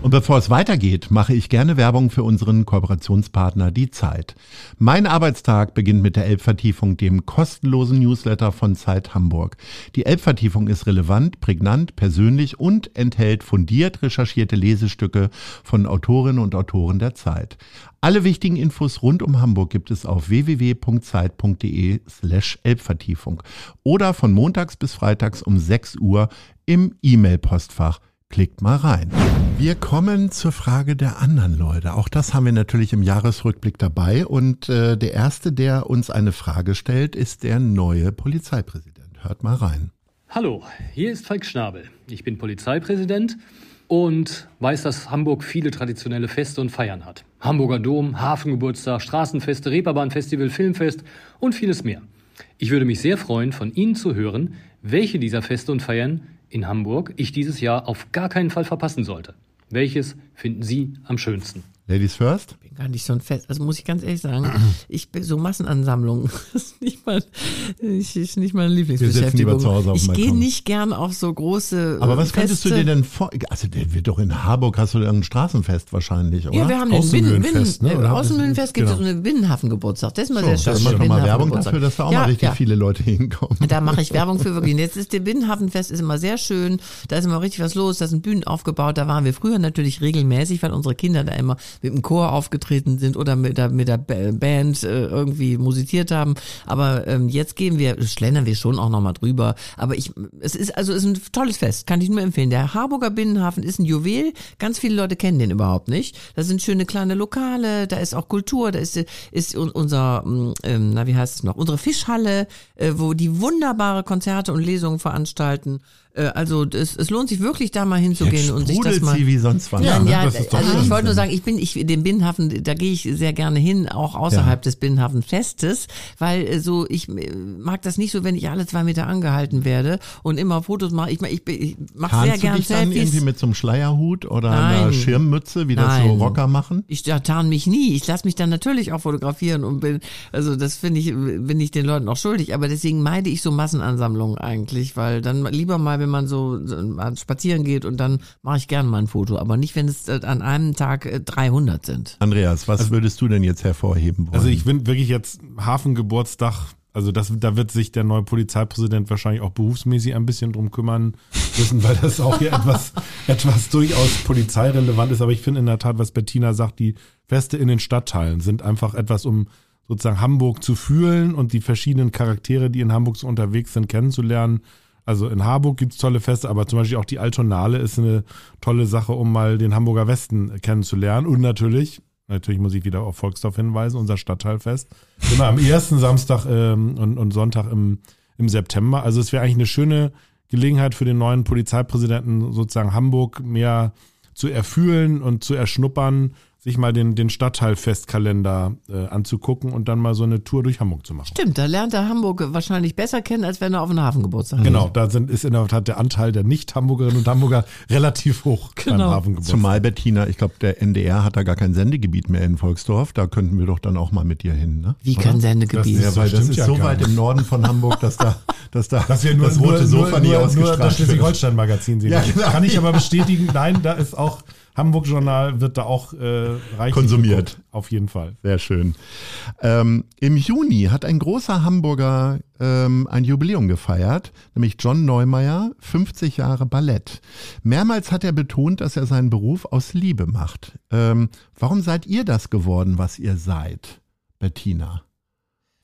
Und bevor es weitergeht, mache ich gerne Werbung für unseren Kooperationspartner Die Zeit. Mein Arbeitstag beginnt mit der Elbvertiefung, dem kostenlosen Newsletter von Zeit Hamburg. Die Elbvertiefung ist relevant, prägnant, persönlich und enthält fundiert recherchierte Lesestücke von Autorinnen und Autoren der Zeit. Alle wichtigen Infos rund um Hamburg gibt es auf www.zeit.de slash Elbvertiefung oder von montags bis freitags um 6 Uhr im E-Mail-Postfach. Klickt mal rein. Wir kommen zur Frage der anderen Leute. Auch das haben wir natürlich im Jahresrückblick dabei. Und äh, der Erste, der uns eine Frage stellt, ist der neue Polizeipräsident. Hört mal rein. Hallo, hier ist Falk Schnabel. Ich bin Polizeipräsident und weiß, dass Hamburg viele traditionelle Feste und Feiern hat. Hamburger Dom, Hafengeburtstag, Straßenfeste, Reeperbahnfestival, Filmfest und vieles mehr. Ich würde mich sehr freuen, von Ihnen zu hören, welche dieser Feste und Feiern in Hamburg ich dieses Jahr auf gar keinen Fall verpassen sollte. Welches finden Sie am schönsten? Ladies first? bin gar nicht so ein Fest. Also muss ich ganz ehrlich sagen, ich bin so Massenansammlungen. Das ist nicht mal, ich, ist nicht meine Lieblingsbeschäftigung. lieber zu Hause auf dem ich gehe nicht gern auf so große. Aber was Feste. könntest du dir denn vor... Also der wird doch in Harburg, hast du irgendein Straßenfest wahrscheinlich, oder? Ja, wir haben den Außenmühlenfest, ne? äh, Oder? Außenmühlenfest gibt es Genau. so einen Binnenhafengeburtstag. Das ist mal so, sehr schön. das macht doch mal Werbung dafür, dass da auch ja, mal richtig ja. viele Leute hinkommen. Da mache ich Werbung für wirklich. Jetzt ist der Binnenhafenfest ist immer sehr schön. Da ist immer richtig was los. Da sind Bühnen aufgebaut. Da waren wir früher natürlich regelmäßig, weil unsere Kinder da immer mit dem Chor aufgetreten sind oder mit der, mit der Ba- Band äh, irgendwie musiziert haben. Aber ähm, jetzt gehen wir, schlendern wir schon auch nochmal drüber. Aber ich, es ist also es ist ein tolles Fest, kann ich nur empfehlen. Der Harburger Binnenhafen ist ein Juwel. Ganz viele Leute kennen den überhaupt nicht. Da sind schöne kleine Lokale, da ist auch Kultur, da ist, ist un- unser, mm, ähm, na wie heißt es noch, unsere Fischhalle, äh, wo die wunderbare Konzerte und Lesungen veranstalten. Äh, also es, es lohnt sich wirklich da mal hinzugehen und sich das mal. sie wie sonst was. Ja, ne? ja, also ich wollte nur sagen, ich bin, ich, den Binnenhafen, da gehe ich sehr gerne hin, auch außerhalb des Binnenhafenfestes, weil äh, so, ich äh, mag das nicht so, wenn ich alle zwei Meter angehalten werde und immer Fotos mache. Ich, ich, ich mache sehr Tarnst du gern dich dann irgendwie Selfies. mit so einem Schleierhut oder einer Nein. Schirmmütze, wie das so Nein. Rocker machen? Ich tarn mich nie. Ich lasse mich dann natürlich auch fotografieren und bin, also das finde ich, bin ich den Leuten auch schuldig. Aber deswegen meide ich so Massenansammlungen eigentlich, weil dann lieber mal, wenn man so spazieren geht und dann mache ich gerne mal ein Foto. Aber nicht, wenn es äh, an einem Tag äh, 300 sind. Andreas, was würdest du denn jetzt hervorheben wollen? Also ich bin wirklich jetzt Hafengeburtstag, also das, da wird sich der neue Polizeipräsident wahrscheinlich auch berufsmäßig ein bisschen drum kümmern müssen, weil das auch hier etwas, etwas durchaus polizeirelevant ist. Aber ich finde in der Tat, was Bettina sagt, die Feste in den Stadtteilen sind einfach etwas, um sozusagen Hamburg zu fühlen und die verschiedenen Charaktere, die in Hamburg so unterwegs sind, kennenzulernen. Also in Harburg gibt's tolle Feste, aber zum Beispiel auch die Altonale ist eine tolle Sache, um mal den Hamburger Westen kennenzulernen. Und natürlich, natürlich muss ich wieder auf Volksdorf hinweisen, unser Stadtteilfest. Immer am ersten Samstag ähm, und, und Sonntag im, im September. Also es wäre eigentlich eine schöne Gelegenheit für den neuen Polizeipräsidenten, sozusagen Hamburg mehr zu erfühlen und zu erschnuppern, sich mal den, den Stadtteilfestkalender äh, anzugucken und dann mal so eine Tour durch Hamburg zu machen. Stimmt, da lernt er Hamburg wahrscheinlich besser kennen, als wenn er auf einen Hafengeburtstag geht. Genau, da sind, ist in der Tat der Anteil der Nicht-Hamburgerinnen und Hamburger relativ hoch beim Genau. Hafengeburtstag. Zumal Bettina, ich glaube, der NDR hat da gar kein Sendegebiet mehr in Volksdorf. Da könnten wir doch dann auch mal mit dir hin, ne? Wie kein Sendegebiet. Das- Ja, weil das stimmt ist ja so weit im Norden von Hamburg, dass da, dass da dass wir nur das rote nur, Sofa nur, nie nur, ausgestrahlt das wird. Schleswig-Holstein-Magazin sehen. Ja, genau. Kann ich aber bestätigen, nein, da ist auch Hamburg-Journal wird da auch äh, reichlich Konsumiert. geguckt. Auf jeden Fall. Sehr schön. Ähm, Im Juni hat ein großer Hamburger ähm, ein Jubiläum gefeiert, nämlich John Neumeier, 50 Jahre Ballett. Mehrmals hat er betont, dass er seinen Beruf aus Liebe macht. Ähm, warum seid ihr das geworden, was ihr seid, Bettina?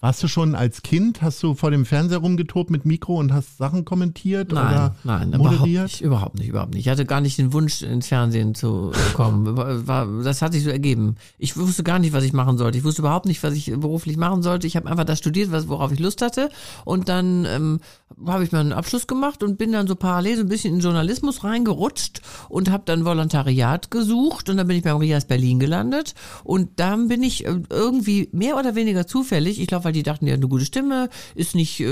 Warst du schon als Kind, hast du vor dem Fernseher rumgetobt mit Mikro und hast Sachen kommentiert Nein, oder nein, überhaupt moderiert? nicht, überhaupt nicht, überhaupt nicht. Ich hatte gar nicht den Wunsch, ins Fernsehen zu kommen. War, das hat sich so ergeben. Ich wusste gar nicht, was ich machen sollte. Ich wusste überhaupt nicht, was ich beruflich machen sollte. Ich habe einfach das studiert, worauf ich Lust hatte. Und dann ähm, habe ich meinen Abschluss gemacht und bin dann so parallel so ein bisschen in Journalismus reingerutscht und habe dann Volontariat gesucht und dann bin ich beim Rias Berlin gelandet und dann bin ich äh, irgendwie mehr oder weniger zufällig, ich glaube, weil die dachten, die hat eine gute Stimme, ist nicht äh,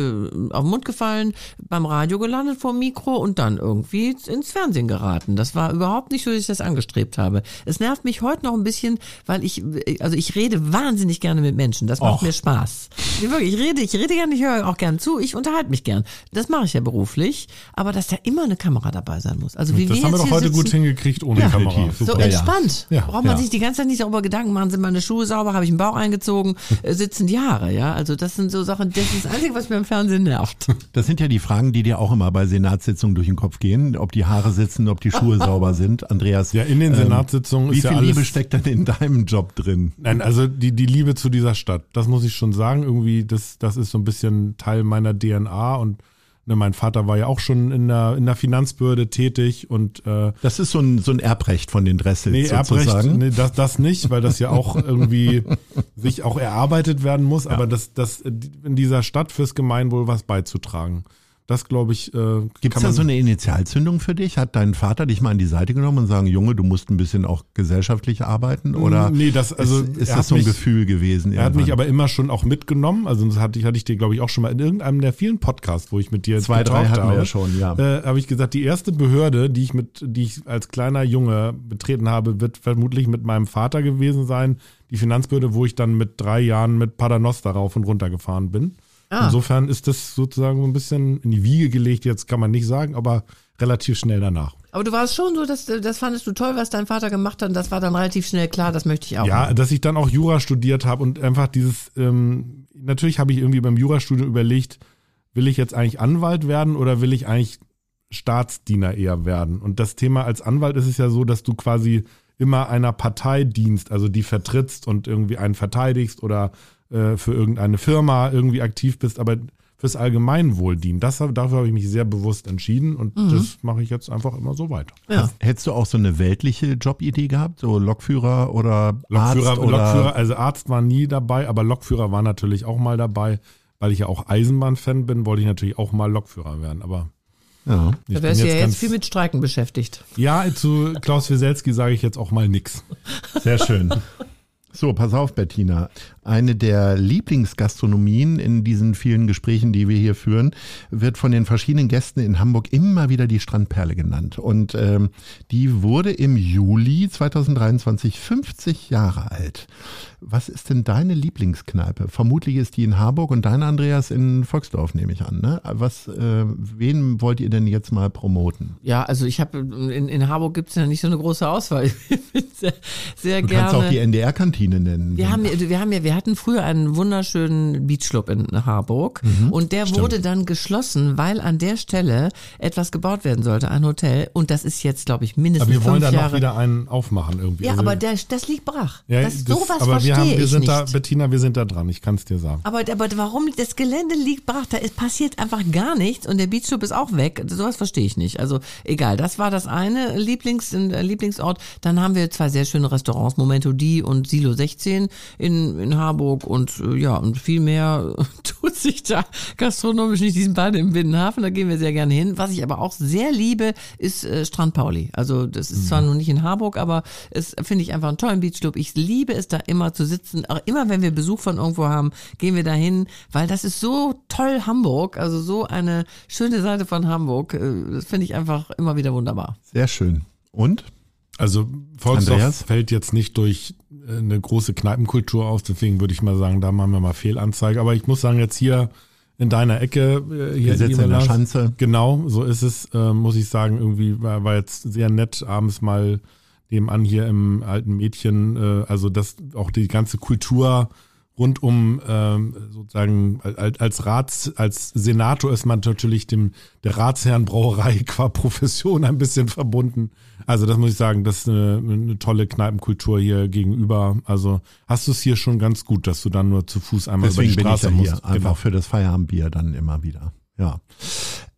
auf den Mund gefallen, beim Radio gelandet vor dem Mikro und dann irgendwie ins Fernsehen geraten. Das war überhaupt nicht so, dass ich das angestrebt habe. Es nervt mich heute noch ein bisschen, weil ich, also ich rede wahnsinnig gerne mit Menschen. Das macht Och. mir Spaß. Ich, wirklich, ich rede, ich rede gerne, ich höre auch gern zu, ich unterhalte mich gern. Das mache ich ja beruflich, aber dass da immer eine Kamera dabei sein muss. Also wie Das wir haben wir doch heute sitzen, gut hingekriegt ohne Ja. Kamera. So Super. ja. entspannt. Ja, Braucht man ja. sich die ganze Zeit nicht darüber Gedanken machen, sind meine Schuhe sauber, habe ich einen Bauch eingezogen, äh, sitzen die Haare, ja. Also das sind so Sachen, das ist das Einzige, was mir im Fernsehen nervt. Das sind ja die Fragen, die dir auch immer bei Senatssitzungen durch den Kopf gehen, ob die Haare sitzen, ob die Schuhe sauber sind. Andreas, Ja, in den Senatssitzungen wie ist ja viel alles. Liebe steckt denn in deinem Job drin? Nein, also die, die Liebe zu dieser Stadt, das muss ich schon sagen. Irgendwie, das, das ist so ein bisschen Teil meiner DNA und ne, mein Vater war ja auch schon in der, in der Finanzbehörde tätig und äh, Das ist so ein, so ein Erbrecht von den Dressels Nee, Erbrecht, sozusagen. nee, das, das nicht, weil das ja auch irgendwie sich auch erarbeitet werden muss, aber das, das in dieser Stadt fürs Gemeinwohl was beizutragen. Das glaube ich. Äh, Gibt es da so eine Initialzündung für dich? Hat dein Vater dich mal an die Seite genommen und sagen, Junge, du musst ein bisschen auch gesellschaftlich arbeiten? Oder nee, das, also ist, ist das so ein mich, Gefühl gewesen? Er hat mich aber immer schon auch mitgenommen. Also das hatte ich, hatte ich dir, glaube ich, auch schon mal in irgendeinem der vielen Podcasts, wo ich mit dir Zwei, drei hatten habe, wir ja schon, ja. Äh, habe ich gesagt, die erste Behörde, die ich mit, die ich als kleiner Junge betreten habe, wird vermutlich mit meinem Vater gewesen sein. Die Finanzbehörde, wo ich dann mit drei Jahren mit Paternoster rauf und runter gefahren bin. Ah. Insofern ist das sozusagen so ein bisschen in die Wiege gelegt, jetzt kann man nicht sagen, aber relativ schnell danach. Aber du warst schon so, dass das fandest du toll, was dein Vater gemacht hat und das war dann relativ schnell klar, das möchte ich auch. Ja, dass ich dann auch Jura studiert habe und einfach dieses, ähm, natürlich habe ich irgendwie beim Jurastudium überlegt, will ich jetzt eigentlich Anwalt werden oder will ich eigentlich Staatsdiener eher werden? Und das Thema als Anwalt ist es ja so, dass du quasi immer einer Partei dienst, also die vertrittst und irgendwie einen verteidigst oder äh, für irgendeine Firma irgendwie aktiv bist, aber fürs Allgemeinwohl dienen. Das, dafür habe ich mich sehr bewusst entschieden und mhm. das mache ich jetzt einfach immer so weiter. Ja. Hättest du auch so eine weltliche Jobidee gehabt, so Lokführer oder Lokführer, Arzt oder? Lokführer, also Arzt war nie dabei, aber Lokführer war natürlich auch mal dabei, weil ich ja auch Eisenbahnfan bin, wollte ich natürlich auch mal Lokführer werden, aber ja. Da wärst du ja jetzt viel mit Streiken beschäftigt. Ja, zu Klaus Wieselski sage ich jetzt auch mal nix. Sehr schön. So, pass auf, Bettina. Eine der Lieblingsgastronomien in diesen vielen Gesprächen, die wir hier führen, wird von den verschiedenen Gästen in Hamburg immer wieder die Strandperle genannt. Und ähm, die wurde im Juli 2023 50 Jahre alt. Was ist denn deine Lieblingskneipe? Vermutlich ist die in Harburg und deine, Andreas, in Volksdorf, nehme ich an. Ne? Was, äh, wen wollt ihr denn jetzt mal promoten? Ja, also ich habe in, in Harburg gibt es ja nicht so eine große Auswahl. Ich bin sehr, sehr du gerne. Du kannst auch die NDR-Kantine nennen. Wir haben, wir haben ja, wir hatten früher einen wunderschönen Beachclub in Harburg mhm, und der stimmt. wurde dann geschlossen, weil an der Stelle etwas gebaut werden sollte, ein Hotel. Und das ist jetzt, glaube ich, mindestens Aber wir wollen da noch wieder einen aufmachen irgendwie. Ja, also, aber der, das liegt brach. Ja, das, das, sowas aber wir, haben, wir sind nicht. da, Bettina, wir sind da dran, ich kann es dir sagen. Aber, aber warum, das Gelände liegt brach, da ist, passiert einfach gar nichts und der Beachclub ist auch weg. Sowas verstehe ich nicht. Also egal, das war das eine Lieblings, Lieblingsort. Dann haben wir zwei sehr schöne Restaurants, Momento Die und Silo 16 in, in Harburg und äh, ja, und viel mehr tut sich da gastronomisch nicht. Die sind beide im Binnenhafen, da gehen wir sehr gerne hin. Was ich aber auch sehr liebe, ist äh, Strand Pauli. Also das ist mhm. zwar noch nicht in Harburg, aber es finde ich einfach einen tollen Beachclub. Ich liebe es da immer zu sitzen. Auch immer wenn wir Besuch von irgendwo haben, gehen wir da hin, weil das ist so toll Hamburg, also so eine schöne Seite von Hamburg. Äh, das finde ich einfach immer wieder wunderbar. Sehr schön. Und? Also Volksdorf fällt jetzt nicht durch eine große Kneipenkultur aus, deswegen würde ich mal sagen, da machen wir mal Fehlanzeige. Aber ich muss sagen, jetzt hier in deiner Ecke, äh, hier in der Schanze. Genau, so ist es, äh, muss ich sagen, irgendwie war, war jetzt sehr nett, abends mal nebenan hier im alten Mädchen, äh, also das auch die ganze Kultur rund um ähm, sozusagen als, als Rats, als Senator ist man natürlich dem der Ratsherrenbrauerei qua Profession ein bisschen verbunden. Also das muss ich sagen, das ist eine, eine tolle Kneipenkultur hier gegenüber. Also hast du es hier schon ganz gut, dass du dann nur zu Fuß einmal Deswegen über die Straße bin ich ja musst. Hier, einfach genau. für das Feierabendbier dann immer wieder. Ja.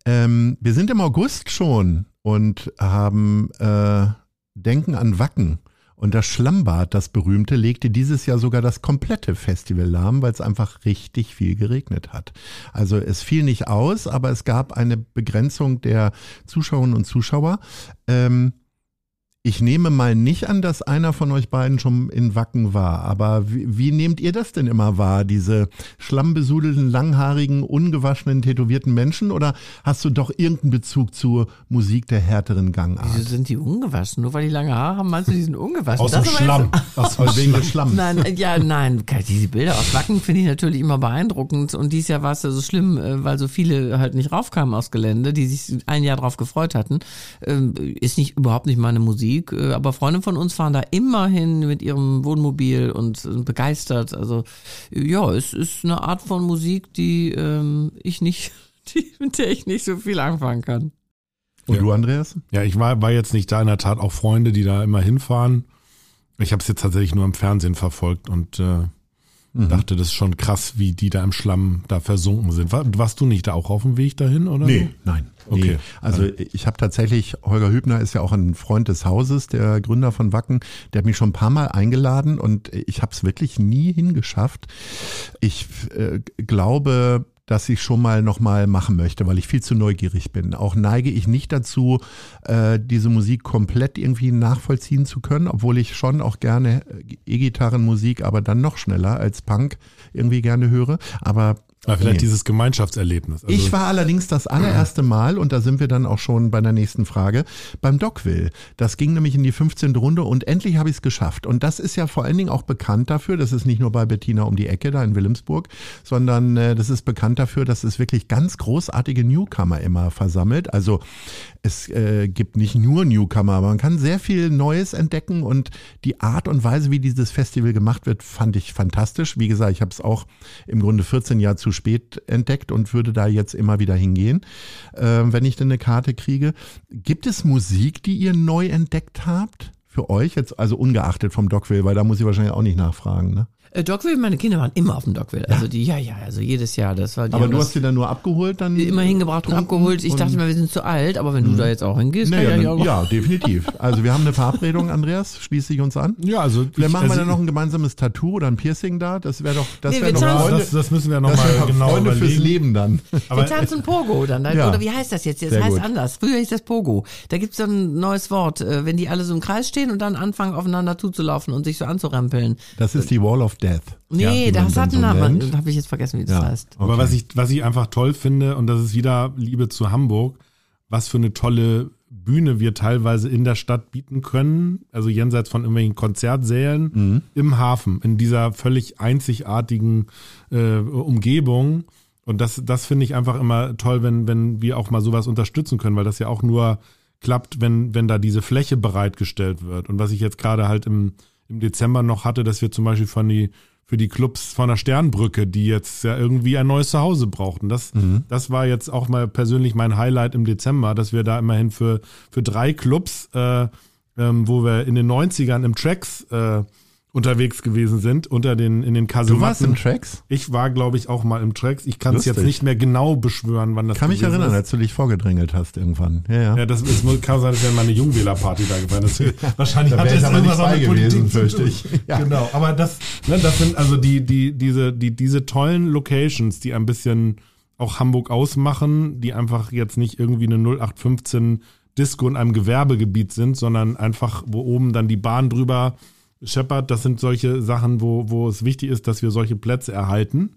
Ähm, wir sind im August schon und haben äh, Denken an Wacken. Und das Schlammbad, das berühmte, legte dieses Jahr sogar das komplette Festival lahm, weil es einfach richtig viel geregnet hat. Also es fiel nicht aus, aber es gab eine Begrenzung der Zuschauerinnen und Zuschauer. Ähm, ich nehme mal nicht an, dass einer von euch beiden schon in Wacken war, aber wie, wie nehmt ihr das denn immer wahr, diese schlammbesudelten, langhaarigen, ungewaschenen, tätowierten Menschen? Oder hast du doch irgendeinen Bezug zur Musik der härteren Gangart? Wieso sind die ungewaschen? Nur weil die lange Haare haben, meinst du, die sind ungewaschen? Aus dem Schlamm. Aus, aus wegen des Schlamms. Nein, ja, nein, diese Bilder aus Wacken finde ich natürlich immer beeindruckend. Und dieses Jahr war es ja so schlimm, äh, weil so viele halt nicht raufkamen aus Gelände, die sich ein Jahr drauf gefreut hatten. Ähm, ist nicht, überhaupt nicht meine Musik. Musik, äh, aber Freunde von uns fahren da immerhin mit ihrem Wohnmobil und sind begeistert. Also ja, es ist eine Art von Musik, die ähm, ich nicht, die, mit der ich nicht so viel anfangen kann. Und ja. du, Andreas? Ja, ich war, war jetzt nicht da, in der Tat auch Freunde, die da immer hinfahren. Ich habe es jetzt tatsächlich nur im Fernsehen verfolgt und äh, Mhm. Dachte, das ist schon krass, wie die da im Schlamm da versunken sind. War, warst du nicht da auch auf dem Weg dahin, oder? Nee, nein. Okay. Nee. Also ich habe tatsächlich, Holger Hübner ist ja auch ein Freund des Hauses, der Gründer von Wacken, der hat mich schon ein paar Mal eingeladen und ich habe es wirklich nie hingeschafft. Ich äh, glaube, das ich schon mal nochmal machen möchte, weil ich viel zu neugierig bin. Auch neige ich nicht dazu, äh, diese Musik komplett irgendwie nachvollziehen zu können, obwohl ich schon auch gerne äh, E-Gitarrenmusik, aber dann noch schneller als Punk irgendwie gerne höre. Aber Aber vielleicht Nee. dieses Gemeinschaftserlebnis. Also, ich war allerdings das allererste Mal, und da sind wir dann auch schon bei der nächsten Frage, beim Dockville. Das ging nämlich in die 15. Runde und endlich habe ich es geschafft. Und das ist ja vor allen Dingen auch bekannt dafür, das ist nicht nur bei Bettina um die Ecke da in Wilhelmsburg, sondern äh, das ist bekannt dafür, dass es wirklich ganz großartige Newcomer immer versammelt. Also es äh, gibt nicht nur Newcomer, aber man kann sehr viel Neues entdecken und die Art und Weise, wie dieses Festival gemacht wird, fand ich fantastisch. Wie gesagt, ich habe es auch im Grunde 14 Jahre zu spät entdeckt und würde da jetzt immer wieder hingehen, äh, wenn ich denn eine Karte kriege. Gibt es Musik, die ihr neu entdeckt habt? Für euch jetzt, also ungeachtet vom Dogville, weil da muss ich wahrscheinlich auch nicht nachfragen. Ne? Äh, Dogville, meine Kinder waren immer auf dem Dogville. Also die, ja, ja, also jedes Jahr. Das war die Aber du hast sie dann nur abgeholt, dann immer hingebracht und abgeholt. Ich und- dachte mal, wir sind zu alt, aber wenn du da jetzt auch hingehst, Naja, kann ich dann, auch ja, definitiv. Also wir haben eine Verabredung, Andreas, schließe ich uns an. ja, also Vielleicht machen wir also, dann noch ein gemeinsames Tattoo oder ein Piercing da. Das wäre doch, das Nee, wäre wir doch Freunde, das, das müssen wir nochmal genau Freunde fürs überlegen. Leben dann. Aber wir tanzen Pogo dann. Ja. Oder wie heißt das jetzt? Das Sehr heißt gut. anders. Früher hieß das Pogo. Da gibt's so ein neues Wort, äh, wenn die alle so im Kreis stehen und dann anfangen aufeinander zuzulaufen und sich so anzurempeln. Das ist die Wall of Death. Nee, man das hat so einen Namen. Habe ich jetzt vergessen, wie das Ja. heißt. Aber was ich, was ich einfach toll finde, und das ist wieder Liebe zu Hamburg, was für eine tolle Bühne wir teilweise in der Stadt bieten können, also jenseits von irgendwelchen Konzertsälen Mhm. im Hafen, in dieser völlig einzigartigen äh, Umgebung. Und das, das finde ich einfach immer toll, wenn, wenn wir auch mal sowas unterstützen können, weil das ja auch nur klappt, wenn, wenn da diese Fläche bereitgestellt wird. Und was ich jetzt gerade halt im, im Dezember noch hatte, dass wir zum Beispiel von die, für die Clubs von der Sternbrücke, die jetzt ja irgendwie ein neues Zuhause brauchten. Das, das war jetzt auch mal persönlich mein Highlight im Dezember, dass wir da immerhin für, für drei Clubs, äh, ähm, wo wir in den 90ern im Tracks äh, unterwegs gewesen sind, unter den, in den Du warst Kasematten. im Tracks? Ich war, glaube ich, auch mal im Tracks. Ich kann es jetzt nicht mehr genau beschwören, wann das kann mich gewesen erinnern, ist. als du dich vorgedrängelt hast irgendwann. Ja, ja. Ja, das ist, kann sein, dass wir meine Jungwählerparty da gefallen ist. Wahrscheinlich Da hat das aber nicht bei gewesen, fürchte ich. Ja. Genau, aber das, ne, das sind also die, die, diese, die, diese tollen Locations, die ein bisschen auch Hamburg ausmachen, die einfach jetzt nicht irgendwie eine 0815 Disco in einem Gewerbegebiet sind, sondern einfach, wo oben dann die Bahn drüber scheppert. Das sind solche Sachen, wo, wo es wichtig ist, dass wir solche Plätze erhalten.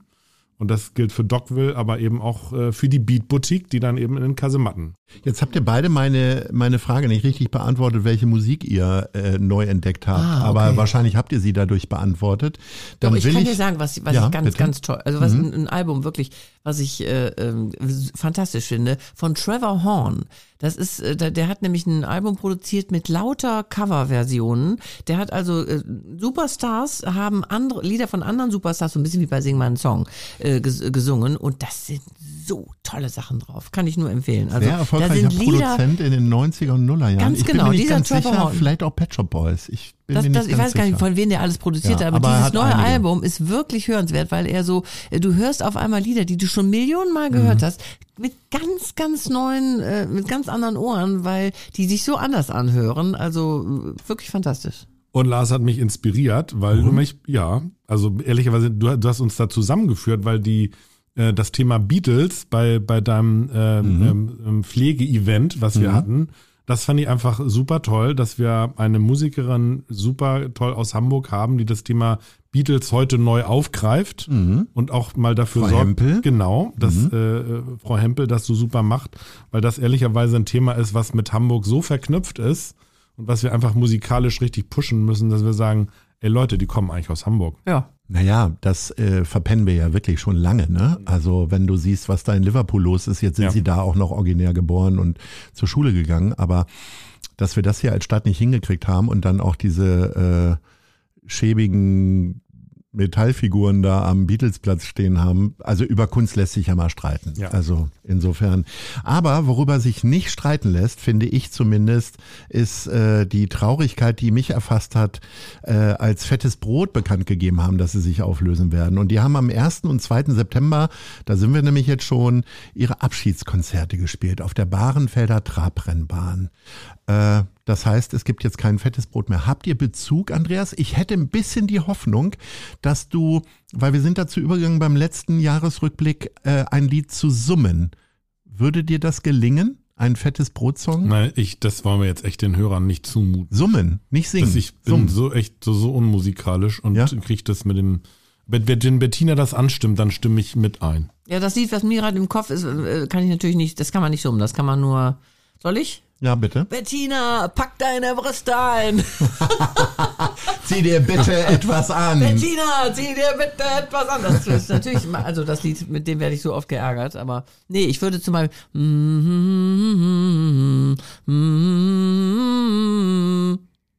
Und das gilt für Dockville, aber eben auch äh, für die Beat Boutique, die dann eben in den Kasematten Jetzt habt ihr beide meine, meine Frage nicht richtig beantwortet, welche Musik ihr äh, neu entdeckt habt. Ah, okay. Aber wahrscheinlich habt ihr sie dadurch beantwortet. Dann Doch, ich will kann ich, dir sagen, was, was Ja, ich ganz, bitte. Mhm. ganz toll, also was ein, ein Album wirklich, was ich äh, ähm, fantastisch finde, von Trevor Horn. Das ist, äh, der, hat nämlich ein Album produziert mit lauter Coverversionen. Der hat also äh, Superstars haben andere Lieder von anderen Superstars, so ein bisschen wie bei Sing einen Song, äh, ges gesungen und das sind so tolle Sachen drauf. Kann ich nur empfehlen. Also sehr da erfolgreicher sind Lieder, Produzent in den 90er und Nullerjahren. Ganz ich bin genau, mir nicht dieser ganz Trevor sicher, Horn. vielleicht auch Pet Shop Boys. Ich Das, mir nicht das, ich weiß gar nicht, sicher. von wem der alles produziert Ja, hat, aber, aber er dieses neue einige. Album ist wirklich hörenswert, weil er so, äh, du hörst auf einmal Lieder, die du schon Millionen Mal gehört Mhm. hast, mit ganz, ganz neuen, äh, mit ganz anderen Ohren, weil die sich so anders anhören. Also äh, wirklich fantastisch. Und Lars hat mich inspiriert, weil du mich, ja, also ehrlicherweise, du, du hast uns da zusammengeführt, weil die äh, das Thema Beatles bei, bei deinem ähm, ähm, ähm, Pflegeevent, was wir hatten, das fand ich einfach super toll, dass wir eine Musikerin super toll aus Hamburg haben, die das Thema Beatles heute neu aufgreift und auch mal dafür Frau sorgt. Hempel? Genau, dass äh, äh, Frau Hempel das so super macht, weil das ehrlicherweise ein Thema ist, was mit Hamburg so verknüpft ist und was wir einfach musikalisch richtig pushen müssen, dass wir sagen, ey Leute, die kommen eigentlich aus Hamburg. Ja. Naja, das äh, verpennen wir ja wirklich schon lange, ne? Also wenn du siehst, was da in Liverpool los ist, jetzt sind Ja. sie da auch noch originär geboren und zur Schule gegangen, aber dass wir das hier als Stadt nicht hingekriegt haben und dann auch diese äh, schäbigen Metallfiguren da am Beatlesplatz stehen haben. Also über Kunst lässt sich ja mal streiten. Ja. Also insofern. Aber worüber sich nicht streiten lässt, finde ich zumindest, ist äh, die Traurigkeit, die mich erfasst hat, äh, als fettes Brot bekannt gegeben haben, dass sie sich auflösen werden. Und die haben am 1. und 2. September, da sind wir nämlich jetzt schon, ihre Abschiedskonzerte gespielt auf der Bahrenfelder Trabrennbahn. Äh, Das heißt, es gibt jetzt kein fettes Brot mehr. Habt ihr Bezug, Andreas? Ich hätte ein bisschen die Hoffnung, dass du, weil wir sind dazu übergegangen beim letzten Jahresrückblick, äh, ein Lied zu summen. Würde dir das gelingen? Ein fettes Brotsong? Nein, ich, das wollen wir jetzt echt den Hörern nicht zumuten. Summen, nicht singen. Dass ich bin Summen. so echt so, so unmusikalisch und Ja? krieg das mit dem. Wenn wenn Bettina das anstimmt, dann stimme ich mit ein. Ja, das Lied, was mir gerade im Kopf ist, äh, kann ich natürlich nicht, das kann man nicht summen, das kann man nur, soll ich? Ja, bitte. Bettina, pack deine Brüste ein. Zieh dir bitte etwas an. Bettina, zieh dir bitte etwas an. Das ist natürlich, also das Lied, mit dem werde ich so oft geärgert, aber nee, ich würde zum Beispiel,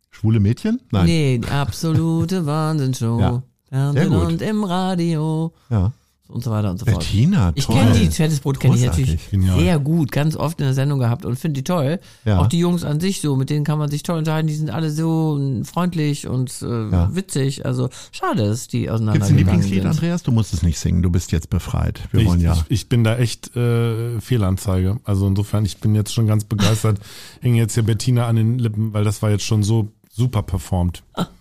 Schwule Mädchen? Nein. nee, absolute Wahnsinnsshow. Ja. Fernsehen und im Radio Ja. Und so weiter und so fort. Bettina, Ich toll. kenne die Fettes Brot kenne ich natürlich Genial. sehr gut, ganz oft in der Sendung gehabt und finde die toll. Ja. Auch die Jungs an sich so, mit denen kann man sich toll unterhalten. Die sind alle so freundlich und äh, Ja. witzig. Also schade, dass die Gibt's ein Lieblingslied, sind. Andreas? Du musst es nicht singen, du bist jetzt befreit. Wir Ich, wollen ja. ich, ich bin da echt äh, Fehlanzeige. Also insofern, ich bin jetzt schon ganz begeistert. Hänge jetzt hier Bettina an den Lippen, weil das war jetzt schon so super performt.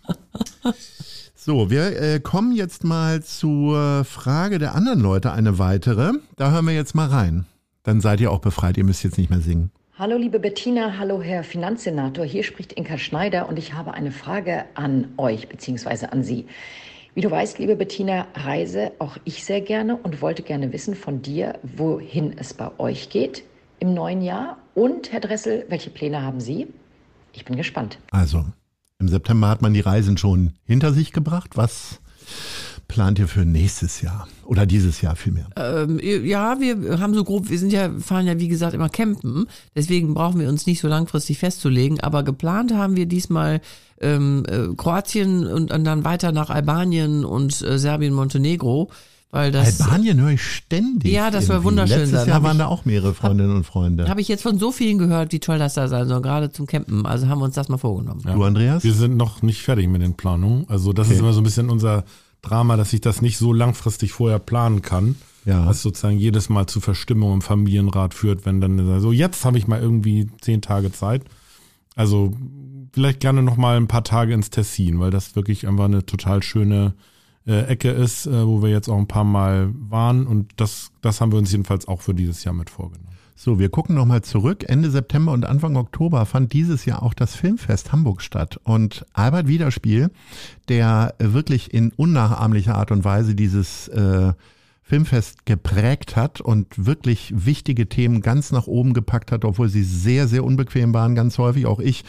So, wir äh, kommen jetzt mal zur Frage der anderen Leute, eine weitere. Da hören wir jetzt mal rein. Dann seid ihr auch befreit, ihr müsst jetzt nicht mehr singen. Hallo liebe Bettina, hallo Herr Finanzsenator, hier spricht Inka Schneider und ich habe eine Frage an euch bzw. an Sie. Wie du weißt, liebe Bettina, reise auch ich sehr gerne und wollte gerne wissen von dir, wohin es bei euch geht im neuen Jahr und Herr Dressel, welche Pläne haben Sie? Ich bin gespannt. Also, im September hat man die Reisen schon hinter sich gebracht. Was plant ihr für nächstes Jahr? Oder dieses Jahr vielmehr? Ähm, ja, wir haben so grob, wir sind ja, fahren ja wie gesagt immer campen, deswegen brauchen wir uns nicht so langfristig festzulegen, aber geplant haben wir diesmal ähm, äh, Kroatien und, dann weiter nach Albanien und äh, Serbien, Montenegro, weil das Albanien höre ich ständig. Ja, das irgendwie. wunderschön Letztes sein. Jahr Hab waren ich- da auch mehrere Freundinnen und Freunde. habe ich jetzt von so vielen gehört, wie toll das da sein soll, gerade zum Campen. Also haben wir uns das mal vorgenommen. Du, Andreas? Wir sind noch nicht fertig mit den Planungen. Also das ist Okay. immer so ein bisschen unser Drama, dass ich das nicht so langfristig vorher planen kann. Ja. Was sozusagen jedes Mal zu Verstimmung im Familienrat führt, wenn dann so, jetzt habe ich mal irgendwie zehn Tage Zeit. Also vielleicht gerne noch mal ein paar Tage ins Tessin, weil das wirklich einfach eine total schöne äh, Ecke ist, äh, wo wir jetzt auch ein paar Mal waren und das, das haben wir uns jedenfalls auch für dieses Jahr mit vorgenommen. So, wir gucken nochmal zurück. Ende September und Anfang Oktober fand dieses Jahr auch das Filmfest Hamburg statt. Und Albert Wiederspiel, der wirklich in unnachahmlicher Art und Weise dieses äh, Filmfest geprägt hat und wirklich wichtige Themen ganz nach oben gepackt hat, obwohl sie sehr, sehr unbequem waren, ganz häufig. Auch ich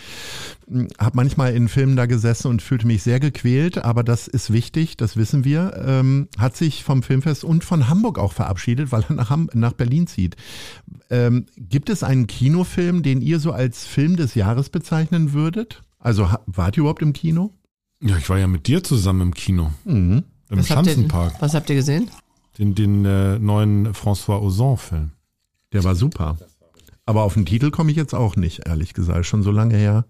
habe manchmal in Filmen da gesessen und fühlte mich sehr gequält, aber das ist wichtig, das wissen wir. Ähm, hat sich vom Filmfest und von Hamburg auch verabschiedet, weil er nach, Ham nach Berlin zieht. Ähm, gibt es einen Kinofilm, den ihr so als Film des Jahres bezeichnen würdet? Also wart ihr überhaupt im Kino? Ja, ich war ja mit dir zusammen im Kino. Im Was habt, ihr, Schanzenpark. was habt ihr gesehen? Den, den äh, neuen François Ozon-Film. Der war super. Aber auf den Titel komme ich jetzt auch nicht, ehrlich gesagt. Schon so lange her.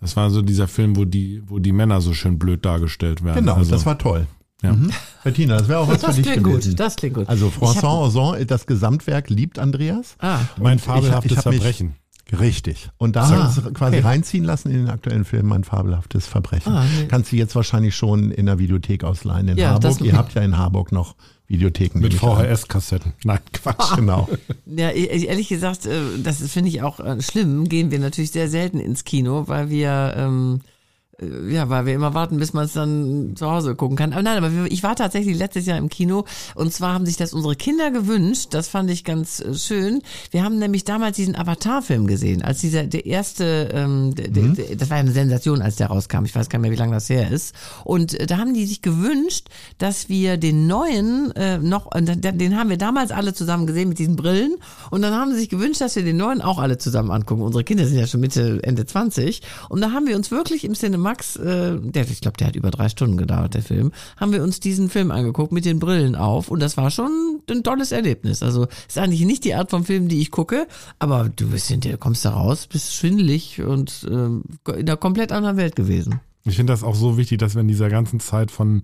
Das war so dieser Film, wo die, wo die Männer so schön blöd dargestellt werden. Genau, also, das war toll. ja. Mhm. Bettina, das wäre auch was Das für dich klingt gewesen. gut, das klingt gut. Also François Ozon, das Gesamtwerk liebt Andreas. Ah, Mein Und ich hab- fabelhaftes ich hab mich- Verbrechen. Richtig. Und da Ah, hast du es quasi okay. reinziehen lassen in den aktuellen Film Mein fabelhaftes Verbrechen. Ah, nee. Kannst du jetzt wahrscheinlich schon in der Videothek ausleihen in Ja, Harburg. Ihr habt ja in Harburg noch Videotheken. Mit. VHS-Kassetten. Nein, Quatsch. Genau. Ja, e- ehrlich gesagt, äh, das finde ich auch äh, schlimm. Gehen wir natürlich sehr selten ins Kino, weil wir ähm, äh, ja, weil wir immer warten, bis man es dann zu Hause gucken kann. Aber nein, aber ich war tatsächlich letztes Jahr im Kino und zwar haben sich das unsere Kinder gewünscht. Das fand ich ganz äh, schön. Wir haben nämlich damals diesen Avatar-Film gesehen, als dieser der erste, ähm, der, der, das war ja eine Sensation, als der rauskam. Ich weiß gar nicht mehr, wie lange das her ist. Und äh, da haben die sich gewünscht, dass wir den neuen äh, noch, den haben wir damals alle zusammen gesehen mit diesen Brillen. Und dann haben sie sich gewünscht, dass wir den neuen auch alle zusammen angucken. Unsere Kinder sind ja schon Mitte, Ende 20. Und da haben wir uns wirklich im Cinemax, äh, der, ich glaube, der hat über drei Stunden gedauert, der Film, haben wir uns diesen Film angeguckt mit den Brillen auf. Und das war schon ein tolles Erlebnis. Also ist eigentlich nicht die Art von Film, die ich gucke, aber du bist hinterher, kommst da raus, bist schwindelig und ähm, in einer komplett anderen Welt gewesen. Ich finde das auch so wichtig, dass wir in dieser ganzen Zeit von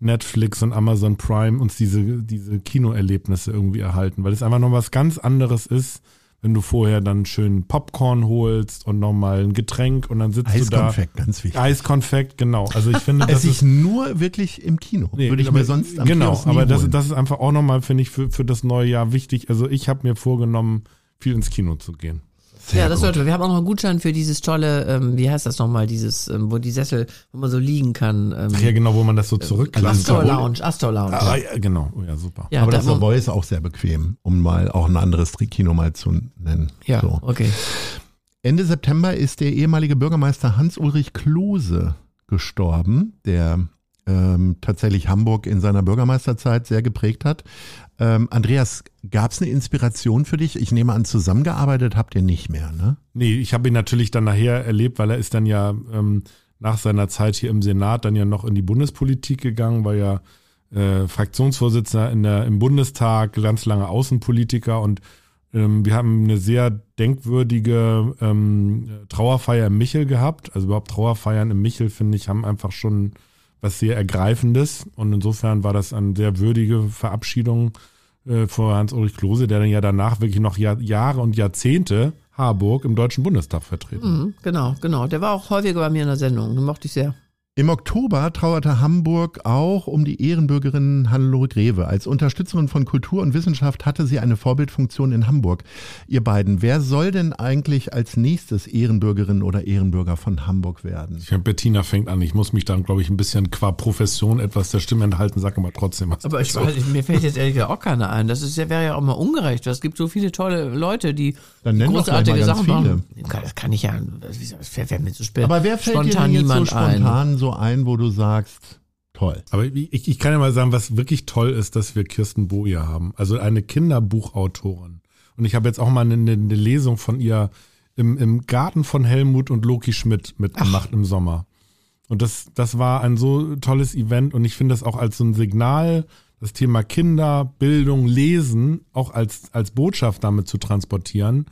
Netflix und Amazon Prime uns diese, diese Kinoerlebnisse irgendwie erhalten, weil es einfach noch was ganz anderes ist, wenn du vorher dann schön Popcorn holst und nochmal ein Getränk und dann sitzt du da. Eiskonfekt, ganz wichtig. Eiskonfekt, genau. Also ich finde, das Es ist nur wirklich im Kino. Nee, Würde ich aber- mir sonst am Genau, aber das, das ist einfach auch nochmal, finde ich, für, für das neue Jahr wichtig. Also ich habe mir vorgenommen, viel ins Kino zu gehen. Sehr ja, das gut. sollte wir. Haben auch noch einen Gutschein für dieses tolle, ähm, wie heißt das nochmal, dieses, ähm, wo die Sessel, wo man so liegen kann. Ähm, Ach ja, genau, wo man das so zurückklappen Astor kann. Lounge, Astor Lounge. Ah, ja, genau, oh, ja, super. ja, aber da, das Savoy ist auch sehr bequem, um mal auch ein anderes Kino mal zu nennen. ja, So. okay. Ende September ist der ehemalige Bürgermeister Hans-Ulrich Klose gestorben, der ähm, tatsächlich Hamburg in seiner Bürgermeisterzeit sehr geprägt hat. Ähm, Andreas, gab es eine Inspiration für dich? Ich nehme an, zusammengearbeitet habt ihr nicht mehr, ne? Nee, ich habe ihn natürlich dann nachher erlebt, weil er ist dann ja ähm, nach seiner Zeit hier im Senat dann ja noch in die Bundespolitik gegangen, war ja äh, Fraktionsvorsitzender in der, im Bundestag, ganz lange Außenpolitiker und ähm, wir haben eine sehr denkwürdige ähm, Trauerfeier im Michel gehabt. Also überhaupt Trauerfeiern im Michel, finde ich, haben einfach schon was sehr Ergreifendes. Und insofern war das eine sehr würdige Verabschiedung äh, vor Hans-Ulrich Klose, der dann ja danach wirklich noch Jahr, Jahre und Jahrzehnte Harburg im Deutschen Bundestag vertreten. Mhm, genau, genau. Der war auch häufiger bei mir in der Sendung. Den mochte ich sehr. Im Oktober trauerte Hamburg auch um die Ehrenbürgerin Hannelore Greve. Als Unterstützerin von Kultur und Wissenschaft hatte sie eine Vorbildfunktion in Hamburg. Ihr beiden, wer soll denn eigentlich als nächstes Ehrenbürgerin oder Ehrenbürger von Hamburg werden? Ich Bettina fängt an. Ich muss mich dann, glaube ich, ein bisschen qua Profession etwas der Stimme enthalten, sag aber trotzdem was. Aber ich nicht, mir fällt jetzt ehrlich gesagt auch keiner ein. Das ist wäre ja auch mal ungerecht. Es gibt so viele tolle Leute, die Dann großartige mal Sachen machen. Das kann ich ja, das fällt fällt mir zu spät. Aber wer fällt dir spontan denn jetzt so niemand ein. spontan so ein, wo du sagst, toll? Aber ich, ich kann ja mal sagen, was wirklich toll ist, dass wir Kirsten Boje haben. Also eine Kinderbuchautorin. Und ich habe jetzt auch mal eine, eine Lesung von ihr im, im Garten von Helmut und Loki Schmidt mitgemacht im Sommer. Und das, das war ein so tolles Event und ich finde das auch als so ein Signal, das Thema Kinder, Bildung, Lesen auch als, als Botschaft damit zu transportieren.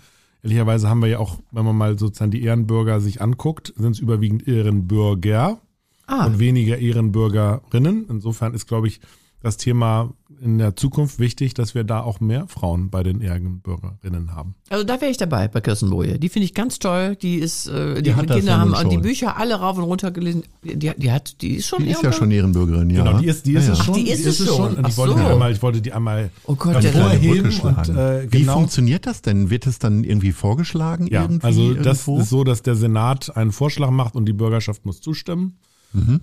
Ehrlicherweise haben wir ja auch, wenn man mal sozusagen die Ehrenbürger sich anguckt, sind es überwiegend Ehrenbürger Ah, und weniger Ehrenbürgerinnen. Insofern ist, glaube ich, das Thema in der Zukunft wichtig, dass wir da auch mehr Frauen bei den Ehrenbürgerinnen haben. also da wäre ich dabei bei Kirsten Boje. Die finde ich ganz toll. Die ist, äh, die, hat das Kinder haben die schon. Bücher alle rauf und runter gelesen. Die, die hat, die ist schon Die ist ja schon Ehrenbürgerin, ja. Genau, die ist, die ist ja, es ja. schon. die ist es schon. Und Ach ich wollte, so. die einmal, ich wollte die einmal Oh Gott, dann der Kleine vorheben Brücke und äh, Wie genau. funktioniert das denn? Wird es dann irgendwie vorgeschlagen? Ja, irgendwie also das irgendwo? ist so, dass der Senat einen Vorschlag macht und die Bürgerschaft muss zustimmen.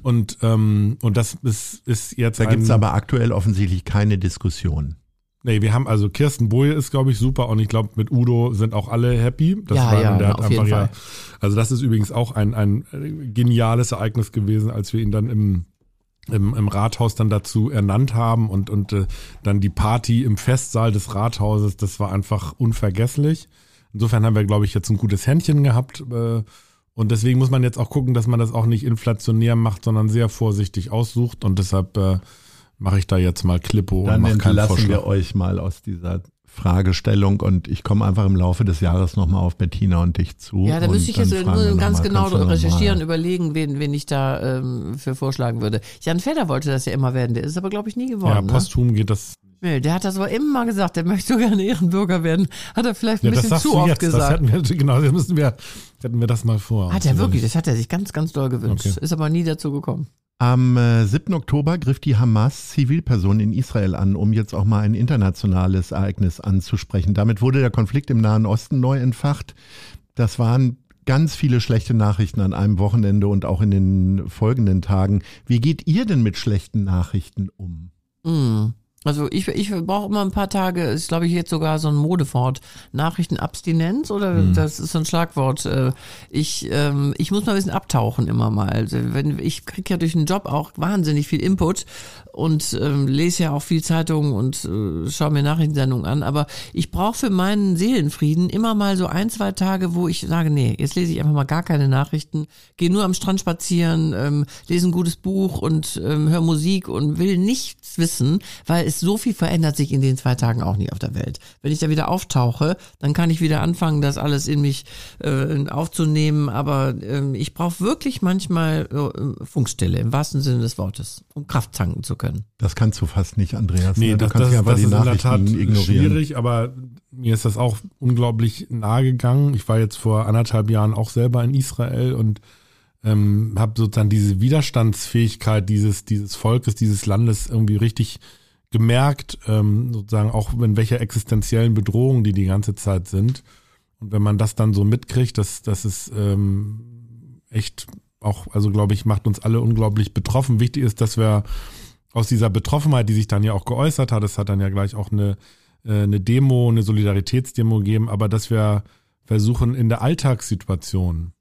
Und, ähm, und das ist, ist jetzt Mhm. Da ein, gibt's aber aktuell offensichtlich keine Diskussion. Nee, wir haben also Kirsten Boje ist, glaube ich, super und ich glaube, mit Udo sind auch alle happy. Das Ja, ja, der auf jeden ja. Fall. Also das ist übrigens auch ein, ein äh, geniales Ereignis gewesen, als wir ihn dann im, im, im Rathaus dann dazu ernannt haben und, und äh, dann die Party im Festsaal des Rathauses, das war einfach unvergesslich. Insofern haben wir, glaube ich, jetzt ein gutes Händchen gehabt. Äh, und deswegen muss man jetzt auch gucken, dass man das auch nicht inflationär macht, sondern sehr vorsichtig aussucht. Und deshalb äh, mache ich da jetzt mal Klippo Dann und mache keinen entlassen Vorschlag. wir euch mal aus dieser Fragestellung und ich komme einfach im Laufe des Jahres nochmal auf Bettina und dich zu. Ja, da müsste ich dann jetzt ganz genau recherchieren, überlegen, wen, wen ich da ähm, für vorschlagen würde. Jan Fedder wollte das ja immer werden, der ist aber, glaube ich, nie Ja, geworden. ne? posthum geht das. Nee, der hat das aber immer gesagt, der möchte so gerne Ehrenbürger werden. Hat er vielleicht ein Ja, das bisschen sagst zu du oft jetzt. Das gesagt. hätten wir, genau, das müssen wir, hätten wir das mal vor. Hat er wirklich, das hat er sich ganz, ganz doll gewünscht. Okay. Ist aber nie dazu gekommen. Am äh, 7. Oktober griff die Hamas Zivilpersonen in Israel an, um jetzt auch mal ein internationales Ereignis anzusprechen. Damit wurde der Konflikt im Nahen Osten neu entfacht. Das waren ganz viele schlechte Nachrichten an einem Wochenende und auch in den folgenden Tagen. Wie geht ihr denn mit schlechten Nachrichten um? Mm. Also ich, ich brauche immer ein paar Tage, ist glaube ich jetzt sogar so ein Modewort, Nachrichtenabstinenz oder Hm. das ist so ein Schlagwort. Äh, Ich, ähm, ich muss mal ein bisschen abtauchen immer mal. Also wenn, ich kriege ja durch den Job auch wahnsinnig viel Input und ähm, lese ja auch viel Zeitungen und äh, schaue mir Nachrichtensendungen an, aber ich brauche für meinen Seelenfrieden immer mal so ein, zwei Tage, wo ich sage, nee, jetzt lese ich einfach mal gar keine Nachrichten, gehe nur am Strand spazieren, ähm, lese ein gutes Buch und ähm, höre Musik und will nichts wissen, weil es so viel verändert sich in den zwei Tagen auch nicht auf der Welt. Wenn ich da wieder auftauche, dann kann ich wieder anfangen, das alles in mich äh, aufzunehmen, aber ähm, ich brauche wirklich manchmal äh, Funkstille im wahrsten Sinne des Wortes, um Kraft tanken zu können. Das kannst du fast nicht, Andreas. Nee, ne? du das, kannst das, nicht einfach das die ist in der Nachrichten Tat ignorieren. schwierig, aber mir ist das auch unglaublich nahe gegangen. Ich war jetzt vor anderthalb Jahren auch selber in Israel und ähm, habe sozusagen diese Widerstandsfähigkeit dieses, dieses Volkes, dieses Landes irgendwie richtig gemerkt, ähm, sozusagen auch in welcher existenziellen Bedrohung die die ganze Zeit sind. Und wenn man das dann so mitkriegt, das, das ist ähm, echt auch, also glaube ich, macht uns alle unglaublich betroffen. Wichtig ist, dass wir aus dieser Betroffenheit, die sich dann ja auch geäußert hat, es hat dann ja gleich auch eine, äh, eine Demo, eine Solidaritätsdemo gegeben, aber dass wir versuchen in der Alltagssituation,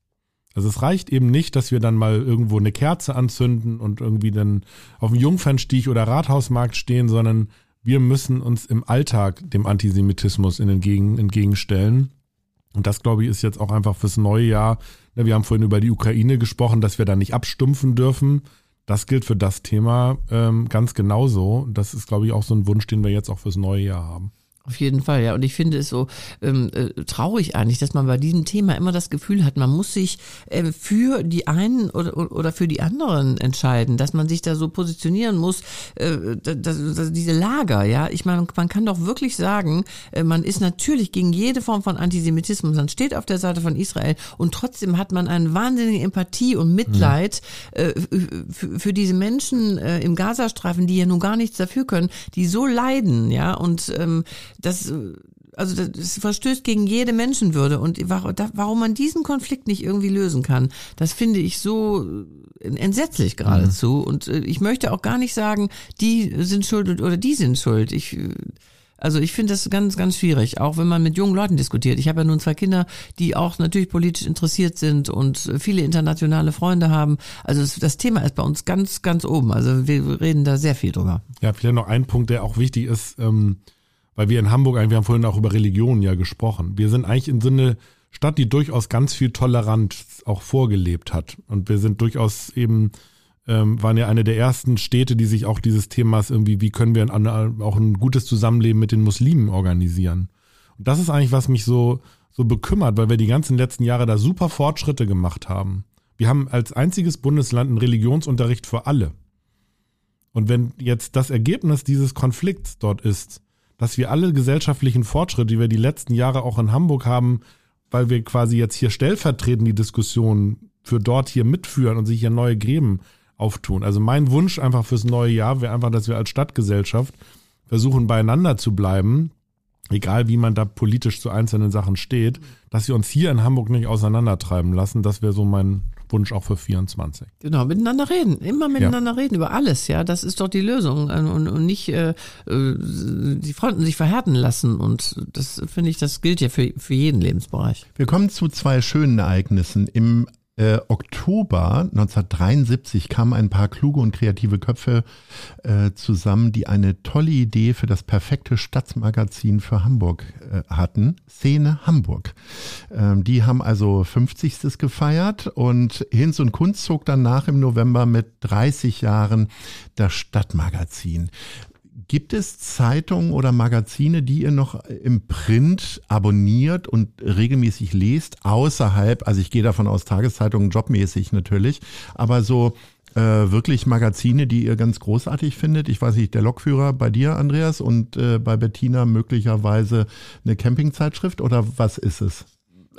also es reicht eben nicht, dass wir dann mal irgendwo eine Kerze anzünden und irgendwie dann auf dem Jungfernstieg oder Rathausmarkt stehen, sondern wir müssen uns im Alltag dem Antisemitismus entgegen, entgegenstellen. Und das, glaube ich, ist jetzt auch einfach fürs neue Jahr. Ne, wir haben vorhin über die Ukraine gesprochen, dass wir da nicht abstumpfen dürfen. Das gilt für das Thema ähm, ganz genauso. Das ist, glaube ich, auch so ein Wunsch, den wir jetzt auch fürs neue Jahr haben. Auf jeden Fall, ja. Und ich finde es so ähm, äh, traurig eigentlich, dass man bei diesem Thema immer das Gefühl hat, man muss sich äh, für die einen oder, oder für die anderen entscheiden, dass man sich da so positionieren muss, äh, dass, dass diese Lager, ja. Ich meine, man kann doch wirklich sagen, äh, man ist natürlich gegen jede Form von Antisemitismus, man steht auf der Seite von Israel und trotzdem hat man eine wahnsinnige Empathie und Mitleid mhm. äh, für, für diese Menschen äh, im Gazastreifen, die ja nun gar nichts dafür können, die so leiden, ja. Und ähm, das, also das verstößt gegen jede Menschenwürde und warum man diesen Konflikt nicht irgendwie lösen kann, das finde ich so entsetzlich geradezu. Mhm. Und äh, ich möchte auch gar nicht sagen, die sind schuld oder die sind schuld. Ich also ich finde das ganz, ganz schwierig, auch wenn man mit jungen Leuten diskutiert. Ich habe ja nun zwei Kinder, die auch natürlich politisch interessiert sind und viele internationale Freunde haben. Also das, das Thema ist bei uns ganz, ganz oben. Also wir reden da sehr viel drüber. Ja, vielleicht noch ein Punkt, der auch wichtig ist. Ähm weil wir in Hamburg eigentlich, wir haben vorhin auch über Religion ja gesprochen. Wir sind eigentlich in so eine Stadt, die durchaus ganz viel Toleranz auch vorgelebt hat. Und wir sind durchaus eben, ähm, waren ja eine der ersten Städte, die sich auch dieses Themas irgendwie, wie können wir ein, auch ein gutes Zusammenleben mit den Muslimen organisieren. Und das ist eigentlich, was mich so, so bekümmert, weil wir die ganzen letzten Jahre da super Fortschritte gemacht haben. Wir haben als einziges Bundesland einen Religionsunterricht für alle. Und wenn jetzt das Ergebnis dieses Konflikts dort ist, dass wir alle gesellschaftlichen Fortschritte, die wir die letzten Jahre auch in Hamburg haben, weil wir quasi jetzt hier stellvertretend die Diskussion für dort hier mitführen und sich hier neue Gräben auftun. Also mein Wunsch einfach fürs neue Jahr wäre einfach, dass wir als Stadtgesellschaft versuchen beieinander zu bleiben, egal wie man da politisch zu einzelnen Sachen steht, dass wir uns hier in Hamburg nicht auseinandertreiben lassen. Das wäre so mein Wunsch auch für 24. Genau, miteinander reden, immer miteinander ja. reden über alles, ja, das ist doch die Lösung und, und nicht äh, äh, die Fronten sich verhärten lassen und das finde ich, das gilt ja für, für jeden Lebensbereich. Wir kommen zu zwei schönen Ereignissen. Im äh, Oktober 1973 kamen ein paar kluge und kreative Köpfe äh, zusammen, die eine tolle Idee für das perfekte Stadtmagazin für Hamburg äh, hatten. Szene Hamburg. Ähm, die haben also 50. gefeiert und Hinz und Kunst zog danach im November mit 30 Jahren das Stadtmagazin. Gibt es Zeitungen oder Magazine, die ihr noch im Print abonniert und regelmäßig lest, außerhalb, also ich gehe davon aus, Tageszeitungen jobmäßig natürlich, aber so äh, wirklich Magazine, die ihr ganz großartig findet? Ich weiß nicht, der Lokführer bei dir, Andreas, und äh, bei Bettina möglicherweise eine Campingzeitschrift oder was ist es?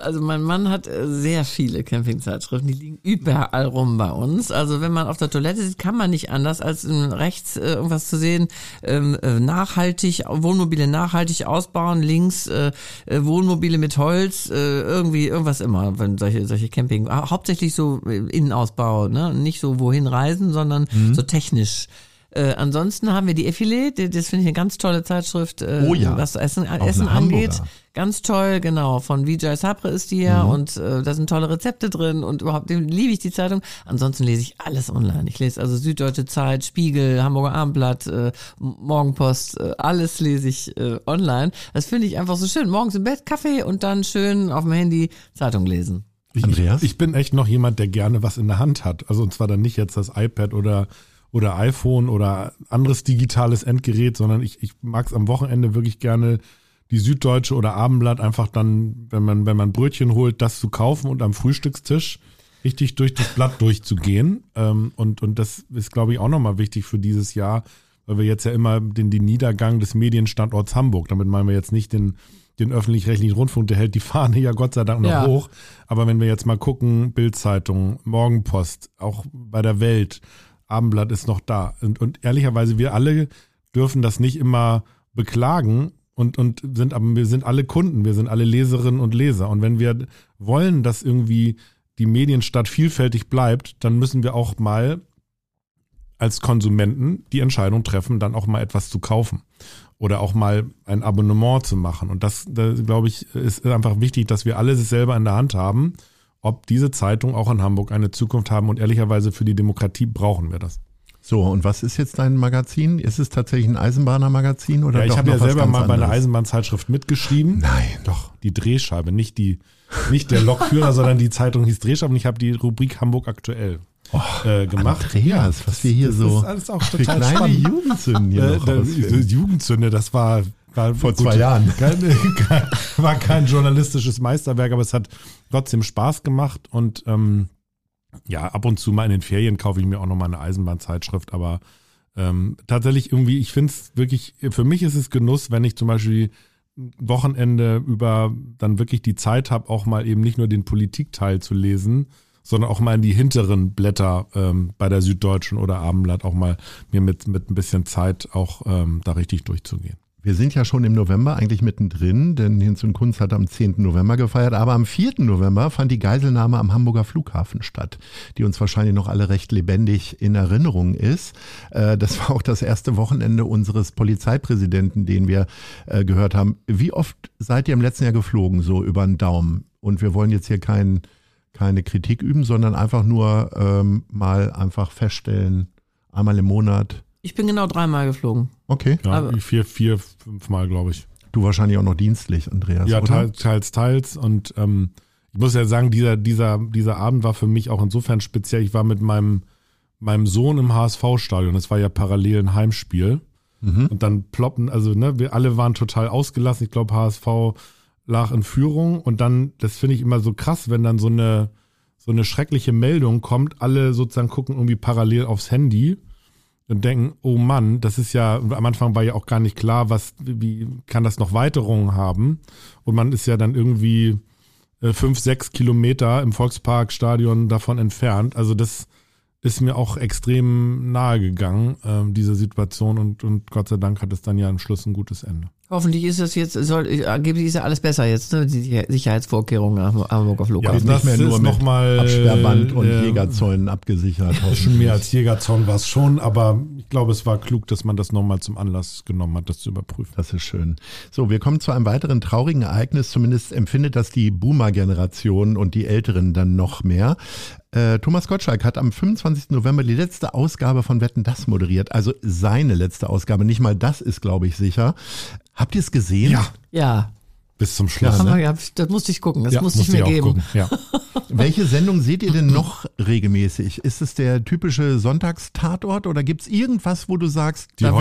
Also mein Mann hat äh, sehr viele Campingzeitschriften, die liegen überall rum bei uns. Also wenn man auf der Toilette sieht, kann man nicht anders, als rechts äh, irgendwas zu sehen, ähm, äh, nachhaltig, Wohnmobile nachhaltig ausbauen, links Wohnmobile mit Holz, irgendwie irgendwas immer, wenn solche, solche Camping, hauptsächlich so Innenausbau, ne? nicht so wohin reisen, sondern mhm. so technisch äh, ansonsten haben wir die Effilé, das finde ich eine ganz tolle Zeitschrift, äh, oh ja. was Essen, Essen angeht. Ganz toll, genau. Von Vijay Sapre ist die ja mhm. und äh, da sind tolle Rezepte drin und überhaupt liebe ich die Zeitung. Ansonsten lese ich alles online. Ich lese also Süddeutsche Zeit, Spiegel, Hamburger Abendblatt, äh, Morgenpost, äh, alles lese ich äh, online. Das finde ich einfach so schön. Morgens im Bett Kaffee und dann schön auf dem Handy Zeitung lesen. Andreas? Ich, ich bin echt noch jemand, der gerne was in der Hand hat. Also und zwar dann nicht jetzt das iPad oder oder iPhone oder anderes digitales Endgerät, sondern ich, ich mag es am Wochenende wirklich gerne, die Süddeutsche oder Abendblatt einfach dann, wenn man, wenn man Brötchen holt, das zu kaufen und am Frühstückstisch richtig durch das Blatt durchzugehen. Ähm, und, und das ist, glaube ich, auch nochmal wichtig für dieses Jahr, weil wir jetzt ja immer den, den Niedergang des Medienstandorts Hamburg, damit meinen wir jetzt nicht den, den öffentlich-rechtlichen Rundfunk, der hält die Fahne ja Gott sei Dank noch Ja. hoch. Aber wenn wir jetzt mal gucken, Bildzeitung, Morgenpost, auch bei der Welt, Abendblatt ist noch da. Und, und ehrlicherweise, wir alle dürfen das nicht immer beklagen und, und sind, aber wir sind alle Kunden, wir sind alle Leserinnen und Leser. Und wenn wir wollen, dass irgendwie die Medienstadt vielfältig bleibt, dann müssen wir auch mal als Konsumenten die Entscheidung treffen, dann auch mal etwas zu kaufen oder auch mal ein Abonnement zu machen. Und das, da, glaube ich, ist einfach wichtig, dass wir alles selber in der Hand haben, ob diese Zeitung auch in Hamburg eine Zukunft haben. Und ehrlicherweise für die Demokratie brauchen wir das. So, und was ist jetzt dein Magazin? Ist es tatsächlich ein Eisenbahner-Magazin oder Ja, ich habe ja selber mal bei einer? Eisenbahnzeitschrift mitgeschrieben. Nein. Doch, die Drehscheibe, nicht die, nicht der Lokführer, sondern die Zeitung hieß Drehscheibe und ich habe die Rubrik Hamburg aktuell äh, gemacht. Andreas, was wir hier das so ist alles auch total kleine spannend. Jugendsünden hier Äh, noch rausfinden. Jugendzünde, das war, war Vor zwei Jahren. Kein, kein, war kein journalistisches Meisterwerk, aber es hat trotzdem Spaß gemacht und ähm, ja, ab und zu mal in den Ferien kaufe ich mir auch noch mal eine Eisenbahnzeitschrift, aber ähm, tatsächlich irgendwie, ich finde es wirklich, für mich ist es Genuss, wenn ich zum Beispiel Wochenende über dann wirklich die Zeit habe, auch mal eben nicht nur den Politikteil zu lesen, sondern auch mal in die hinteren Blätter ähm, bei der Süddeutschen oder Abendblatt auch mal mir mit, mit ein bisschen Zeit auch ähm, da richtig durchzugehen. Wir sind ja schon im November eigentlich mittendrin, denn Hinz und Kunz hat am 10. November gefeiert, aber am 4. November fand die Geiselnahme am Hamburger Flughafen statt, die uns wahrscheinlich noch alle recht lebendig in Erinnerung ist. Äh, Das war auch das erste Wochenende unseres Polizeipräsidenten, den wir äh, gehört haben. Wie oft seid ihr im letzten Jahr geflogen, so über den Daumen? Und wir wollen jetzt hier kein, keine Kritik üben, sondern einfach nur ähm, mal einfach feststellen, einmal im Monat. Ich bin genau dreimal geflogen. Okay. Ja, Aber- vier, vier, fünf Mal, glaube ich. Du wahrscheinlich auch noch dienstlich, Andreas. Ja, oder? teils, teils, teils. Und ähm, ich muss ja sagen, dieser, dieser, dieser Abend war für mich auch insofern speziell. Ich war mit meinem, meinem Sohn im HSV-Stadion. Das war ja parallel ein Heimspiel. Und dann ploppen, also ne, wir alle waren total ausgelassen. Ich glaube, HSV lag in Führung. Und dann, das finde ich immer so krass, wenn dann so eine, so eine schreckliche Meldung kommt, alle sozusagen gucken irgendwie parallel aufs Handy und denken, oh Mann, das ist ja, am Anfang war ja auch gar nicht klar, was, wie kann das noch Weiterungen haben? Und man ist ja dann irgendwie äh, fünf, sechs Kilometer im Volksparkstadion davon entfernt. Also das ist mir auch extrem nahe gegangen, ähm, diese Situation. Und, und Gott sei Dank hat es dann ja am Schluss ein gutes Ende. Hoffentlich ist das jetzt, soll, angeblich ist ja alles besser jetzt, ne? die Sicherheitsvorkehrungen am Hamburger Flughafen. nicht mehr das nur ist mit noch mal, Absperrband und äh, Jägerzäunen abgesichert. Schon mehr als Jägerzaun war es schon, aber ich glaube, es war klug, dass man das nochmal zum Anlass genommen hat, das zu überprüfen. Das ist schön. So, wir kommen zu einem weiteren traurigen Ereignis. Zumindest empfindet das die Boomer-Generation und die Älteren dann noch mehr. Äh, Thomas Gottschalk hat am 25. November die letzte Ausgabe von Wetten das moderiert. Also seine letzte Ausgabe. Nicht mal das ist, glaube ich, sicher. Habt ihr es gesehen? Ja. Ja, Bis zum Schluss. das, ne? das musste ich gucken, das Ja, musste ich musste mir auch geben. Ja. Welche Sendung seht ihr denn noch regelmäßig? Ist es der typische Sonntagstatort oder gibt es irgendwas, wo du sagst, Die da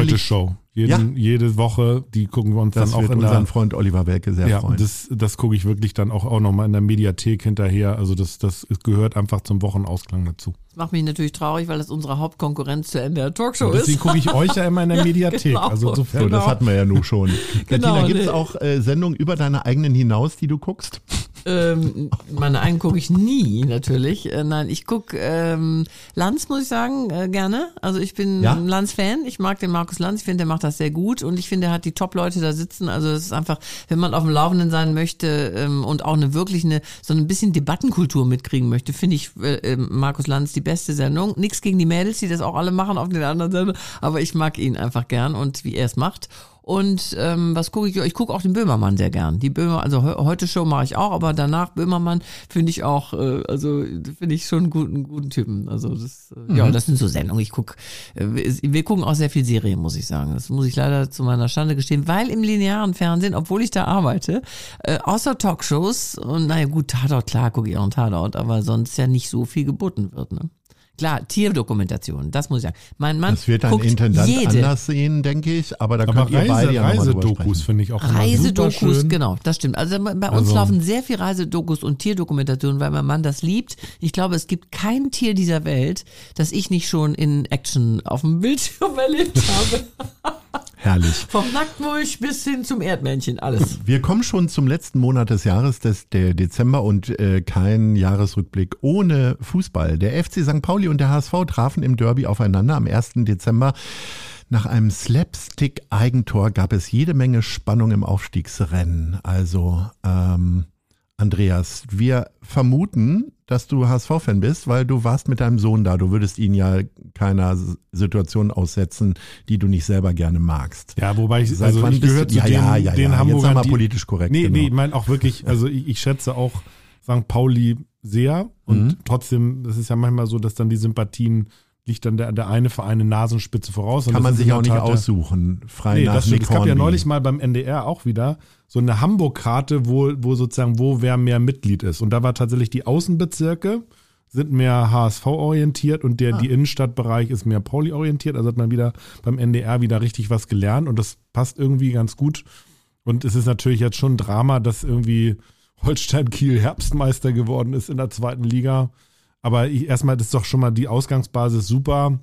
Jeden, Jede Woche, die gucken wir uns das dann auch in der unseren Freund Oliver Welke sehr Ja, freuen. das, das gucke ich wirklich dann auch, auch nochmal in der Mediathek hinterher. Also das, das gehört einfach zum Wochenausklang dazu. Das macht mich natürlich traurig, weil das unsere Hauptkonkurrenz zur Ende der Talkshow deswegen ist. gucke ich euch ja immer in der Ja, Mediathek. genau. Also insofern. so, das hatten wir ja nun schon. Genau, Bettina, gibt es nee. auch äh, Sendungen über deine eigenen hinaus, die du guckst? Ähm, meine eigenen gucke ich nie, natürlich. Äh, nein, ich gucke ähm, Lanz, muss ich sagen, äh, gerne. Also ich bin Ja? ein Lanz-Fan. Ich mag den Markus Lanz. Ich finde, der macht das sehr gut. Und ich finde, er hat die Top-Leute da sitzen. Also es ist einfach, wenn man auf dem Laufenden sein möchte ähm, und auch eine wirklich eine, so ein bisschen Debattenkultur mitkriegen möchte, finde ich äh, äh, Markus Lanz die beste Sendung. Nichts gegen die Mädels, die das auch alle machen auf den anderen Sendungen. Aber ich mag ihn einfach gern und wie er es macht. Und ähm, was gucke ich? Ich gucke auch den Böhmermann sehr gern. Die Böhmer, also Heu- heute Show mache ich auch, aber danach Böhmermann finde ich auch, äh, also finde ich schon einen guten, guten Typen. Also das, äh, ja, das sind so Sendungen. Ich guck, äh, wir- wir gucken auch sehr viel Serien, muss ich sagen. Das muss ich leider zu meiner Schande gestehen, weil im linearen Fernsehen, obwohl ich da arbeite, äh, außer Talkshows und naja gut, Tatort, klar gucke ich auch einen Tatort, aber sonst ja nicht so viel geboten wird. Ne? Klar, Tierdokumentation, das muss ich sagen. Mein Mann Das wird ein Intendant jede anders sehen, denke ich, aber da Aber könnt ihr beide ja Reisedokus finde ich auch Reisedokus, schön. genau, das stimmt. Also bei bei uns Also- laufen sehr viel Reisedokus und Tierdokumentationen, weil mein Mann das liebt. Ich glaube, es gibt kein Tier dieser Welt, das ich nicht schon in Action auf dem Bildschirm erlebt habe. Herrlich. Vom Nacktmulch bis hin zum Erdmännchen, alles. Wir kommen schon zum letzten Monat des Jahres, des, der Dezember und äh, kein Jahresrückblick ohne Fußball. Der FC St. Pauli und der HSV trafen im Derby aufeinander am 1. Dezember. Nach einem Slapstick-Eigentor gab es jede Menge Spannung im Aufstiegsrennen. Also, ähm, Andreas, wir vermuten, dass du HSV-Fan bist, weil du warst mit deinem Sohn da. Du würdest ihn ja keiner Situation aussetzen, die du nicht selber gerne magst. Ja, wobei ich, Seit also wann ich du- zu ja, den, ja, ja, den ja. Jetzt Hamburgern, sag mal die, politisch korrekt, Nee, genau. nee, ich meine auch wirklich, also ich, ich schätze auch St. Pauli sehr und Mhm. trotzdem, das ist ja manchmal so, dass dann die Sympathien liegt dann der, der eine Verein eine Nasenspitze voraus. Kann man sich in auch nicht aussuchen. Frei Nee, nach das stimmt. Es gab ja neulich mal beim NDR auch wieder so eine Hamburg-Karte, wo, wo sozusagen, wo wer mehr Mitglied ist. Und da war tatsächlich die Außenbezirke sind mehr HSV-orientiert und der, die Innenstadtbereich ist mehr Pauli-orientiert. Also hat man wieder beim NDR wieder richtig was gelernt und das passt irgendwie ganz gut. Und es ist natürlich jetzt schon ein Drama, dass irgendwie Holstein Kiel Herbstmeister geworden ist in der zweiten Liga. Aber ich, erstmal ist doch schon mal die Ausgangsbasis super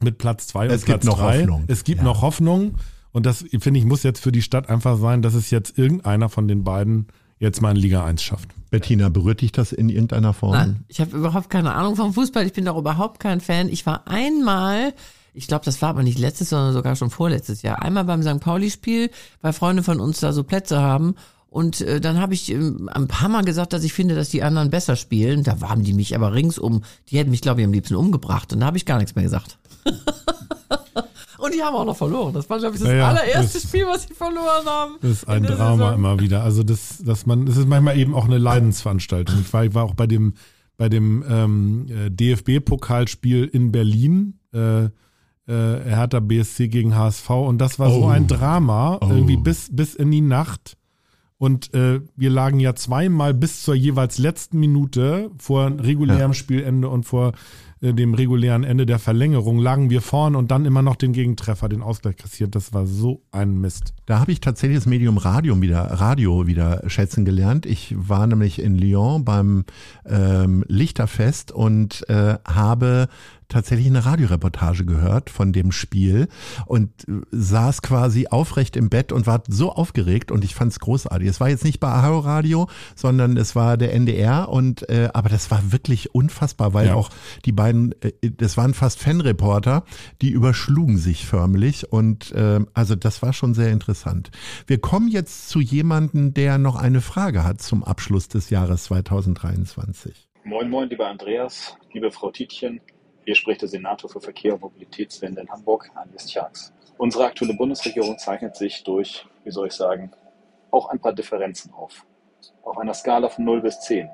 mit Platz zwei Es und gibt Platz noch drei. Hoffnung. Es gibt Ja. noch Hoffnung. Und das, finde ich, muss jetzt für die Stadt einfach sein, dass es jetzt irgendeiner von den beiden jetzt mal in Liga 1 schafft. Bettina, berührt dich das in irgendeiner Form? Nein, ich habe überhaupt keine Ahnung vom Fußball. Ich bin doch überhaupt kein Fan. Ich war einmal, ich glaube, das war aber nicht letztes, sondern sogar schon vorletztes Jahr, einmal beim St. Pauli-Spiel, weil Freunde von uns da so Plätze haben. Und äh, dann habe ich ähm, ein paar Mal gesagt, dass ich finde, dass die anderen besser spielen. Da waren die mich aber ringsum, die hätten mich, glaube ich, am liebsten umgebracht. Und da habe ich gar nichts mehr gesagt. Und die haben auch noch verloren. Das war, glaube ich, das Ja, allererste das- Spiel, was sie verloren haben. Das ist ein Drama Saison. immer wieder. Also das, dass man, das ist manchmal eben auch eine Leidensveranstaltung. Ich war, ich war auch bei dem, bei dem ähm, äh, DFB-Pokalspiel in Berlin, äh, äh, Hertha BSC gegen HSV und das war so Oh. ein Drama, Oh. irgendwie bis, bis in die Nacht. Und äh, wir lagen ja zweimal bis zur jeweils letzten Minute vor regulärem Spielende und vor äh, dem regulären Ende der Verlängerung lagen wir vorn und dann immer noch den Gegentreffer, den Ausgleich kassiert. Das war so ein Mist. Da habe ich tatsächlich das Medium Radio wieder, Radio wieder schätzen gelernt. Ich war nämlich in Lyon beim ähm, Lichterfest und äh, habe tatsächlich eine Radioreportage gehört von dem Spiel und äh, saß quasi aufrecht im Bett und war so aufgeregt und ich fand es großartig. Es war jetzt nicht bei Aharo Radio, sondern es war der NDR und äh, aber das war wirklich unfassbar, weil Ja. auch die beiden, äh, das waren fast Fanreporter, die überschlugen sich förmlich und äh, also das war schon sehr interessant. Wir kommen jetzt zu jemandem, der noch eine Frage hat zum Abschluss des Jahres 2023. Moin, moin, lieber Andreas, liebe Frau Tietjen. Hier spricht der Senator für Verkehr und Mobilitätswende in Hamburg, Agnes Tjax. Unsere aktuelle Bundesregierung zeichnet sich durch, wie soll ich sagen, auch ein paar Differenzen auf. Auf einer Skala von 0 bis 10.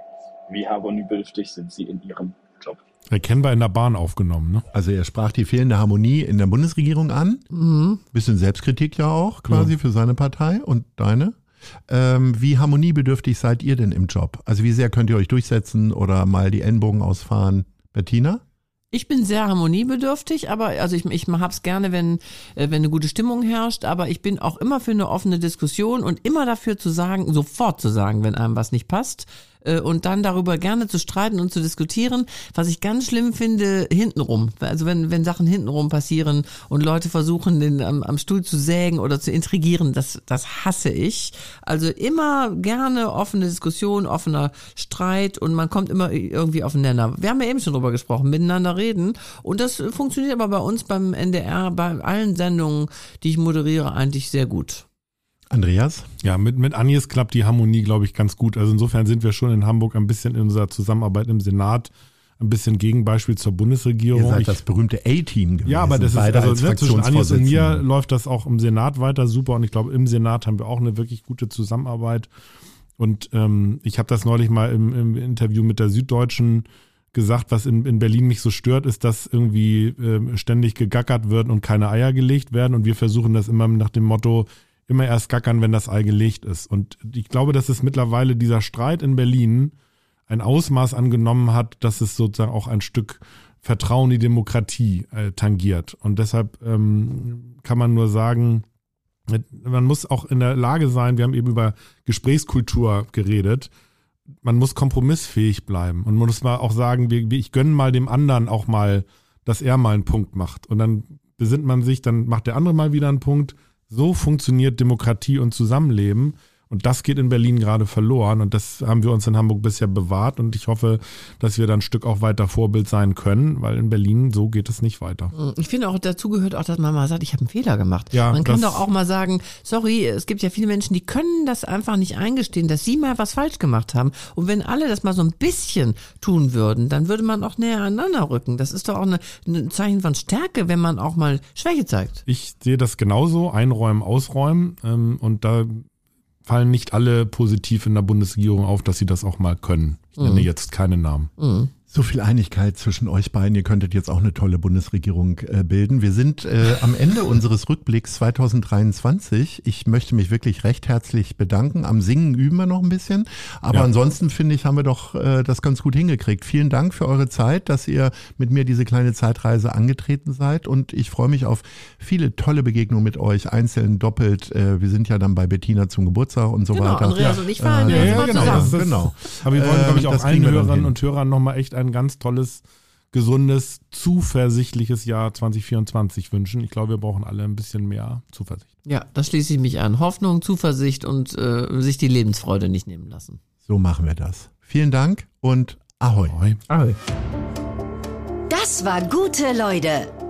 Wie harmoniebedürftig sind Sie in Ihrem Job? Erkennbar in der Bahn aufgenommen, ne? Also er sprach die fehlende Harmonie in der Bundesregierung an. Bisschen Selbstkritik ja auch quasi für seine Partei und deine. Ähm, wie harmoniebedürftig seid ihr denn im Job? Also wie sehr könnt ihr euch durchsetzen oder mal die Ellenbogen ausfahren? Bettina? Ich bin sehr harmoniebedürftig, aber also ich, ich hab's gerne, wenn, äh, wenn eine gute Stimmung herrscht, aber ich bin auch immer für eine offene Diskussion und immer dafür zu sagen, sofort zu sagen, wenn einem was nicht passt und dann darüber gerne zu streiten und zu diskutieren. Was ich ganz schlimm finde, hintenrum. Also wenn, wenn Sachen hintenrum passieren und Leute versuchen, den am, am Stuhl zu sägen oder zu intrigieren, das, das hasse ich. Also immer gerne offene Diskussion, offener Streit und man kommt immer irgendwie auf den Nenner. Wir haben ja eben schon drüber gesprochen, miteinander reden und das funktioniert aber bei uns beim NDR, bei allen Sendungen, die ich moderiere, eigentlich sehr gut. Andreas? Ja, mit, mit Agnes klappt die Harmonie, glaube ich, ganz gut. Also insofern sind wir schon in Hamburg ein bisschen in unserer Zusammenarbeit im Senat ein bisschen Gegenbeispiel zur Bundesregierung. Ihr seid Ich- das berühmte A-Team gewesen. ja, aber das ist also als ne, zwischen Agnes und mir läuft das auch im Senat weiter super und ich glaube im Senat haben wir auch eine wirklich gute Zusammenarbeit und ähm, ich habe das neulich mal im, im Interview mit der Süddeutschen gesagt, was in, in Berlin mich so stört, ist, dass irgendwie ähm, ständig gegackert wird und keine Eier gelegt werden und wir versuchen das immer nach dem Motto immer erst gackern, wenn das Ei gelegt ist und ich glaube, dass es mittlerweile dieser Streit in Berlin ein Ausmaß angenommen hat, dass es sozusagen auch ein Stück Vertrauen in die Demokratie äh, tangiert. Und deshalb ähm, kann man nur sagen, man muss auch in der Lage sein, wir haben eben über Gesprächskultur geredet, man muss kompromissfähig bleiben und man muss mal auch sagen, ich gönne mal dem anderen auch mal, dass er mal einen Punkt macht. Und dann besinnt man sich, dann macht der andere mal wieder einen Punkt. So funktioniert Demokratie und Zusammenleben. Und das geht in Berlin gerade verloren und das haben wir uns in Hamburg bisher bewahrt und ich hoffe, dass wir dann ein Stück auch weiter Vorbild sein können, weil in Berlin so geht es nicht weiter. Ich finde auch dazu gehört auch, dass man mal sagt, ich habe einen Fehler gemacht. Ja, man kann doch auch mal sagen, sorry, es gibt ja viele Menschen, die können das einfach nicht eingestehen, dass sie mal was falsch gemacht haben. Und wenn alle das mal so ein bisschen tun würden, dann würde man auch näher aneinander rücken. Das ist doch auch eine, ein Zeichen von Stärke, wenn man auch mal Schwäche zeigt. Ich sehe das genauso, einräumen, ausräumen. Ähm, und da fallen nicht alle positiv in der Bundesregierung auf, dass sie das auch mal können. Ich nenne mhm. jetzt keine Namen. Mhm. So viel Einigkeit zwischen euch beiden. Ihr könntet jetzt auch eine tolle Bundesregierung äh, bilden. Wir sind äh, am Ende unseres Rückblicks 2023. Ich möchte mich wirklich recht herzlich bedanken. Am Singen üben wir noch ein bisschen. Aber ja. ansonsten finde ich, haben wir doch äh, das ganz gut hingekriegt. Vielen Dank für eure Zeit, dass ihr mit mir diese kleine Zeitreise angetreten seid. Und ich freue mich auf viele tolle Begegnungen mit euch, einzeln, doppelt. Äh, wir sind ja dann bei Bettina zum Geburtstag und so genau, weiter. Andreas ja. und ich fahren äh, ja, ja, genau, zusammen. Genau. Aber wir wollen, glaube ich, auch allen Hörerinnen und Hörern nochmal echt ein ganz tolles, gesundes, zuversichtliches Jahr 2024 wünschen. Ich glaube, wir brauchen alle ein bisschen mehr Zuversicht. Ja, da schließe ich mich an. Hoffnung, Zuversicht und äh, sich die Lebensfreude nicht nehmen lassen. So machen wir das. Vielen Dank und Ahoi. Ahoi. Ahoi. Das war gute Leute.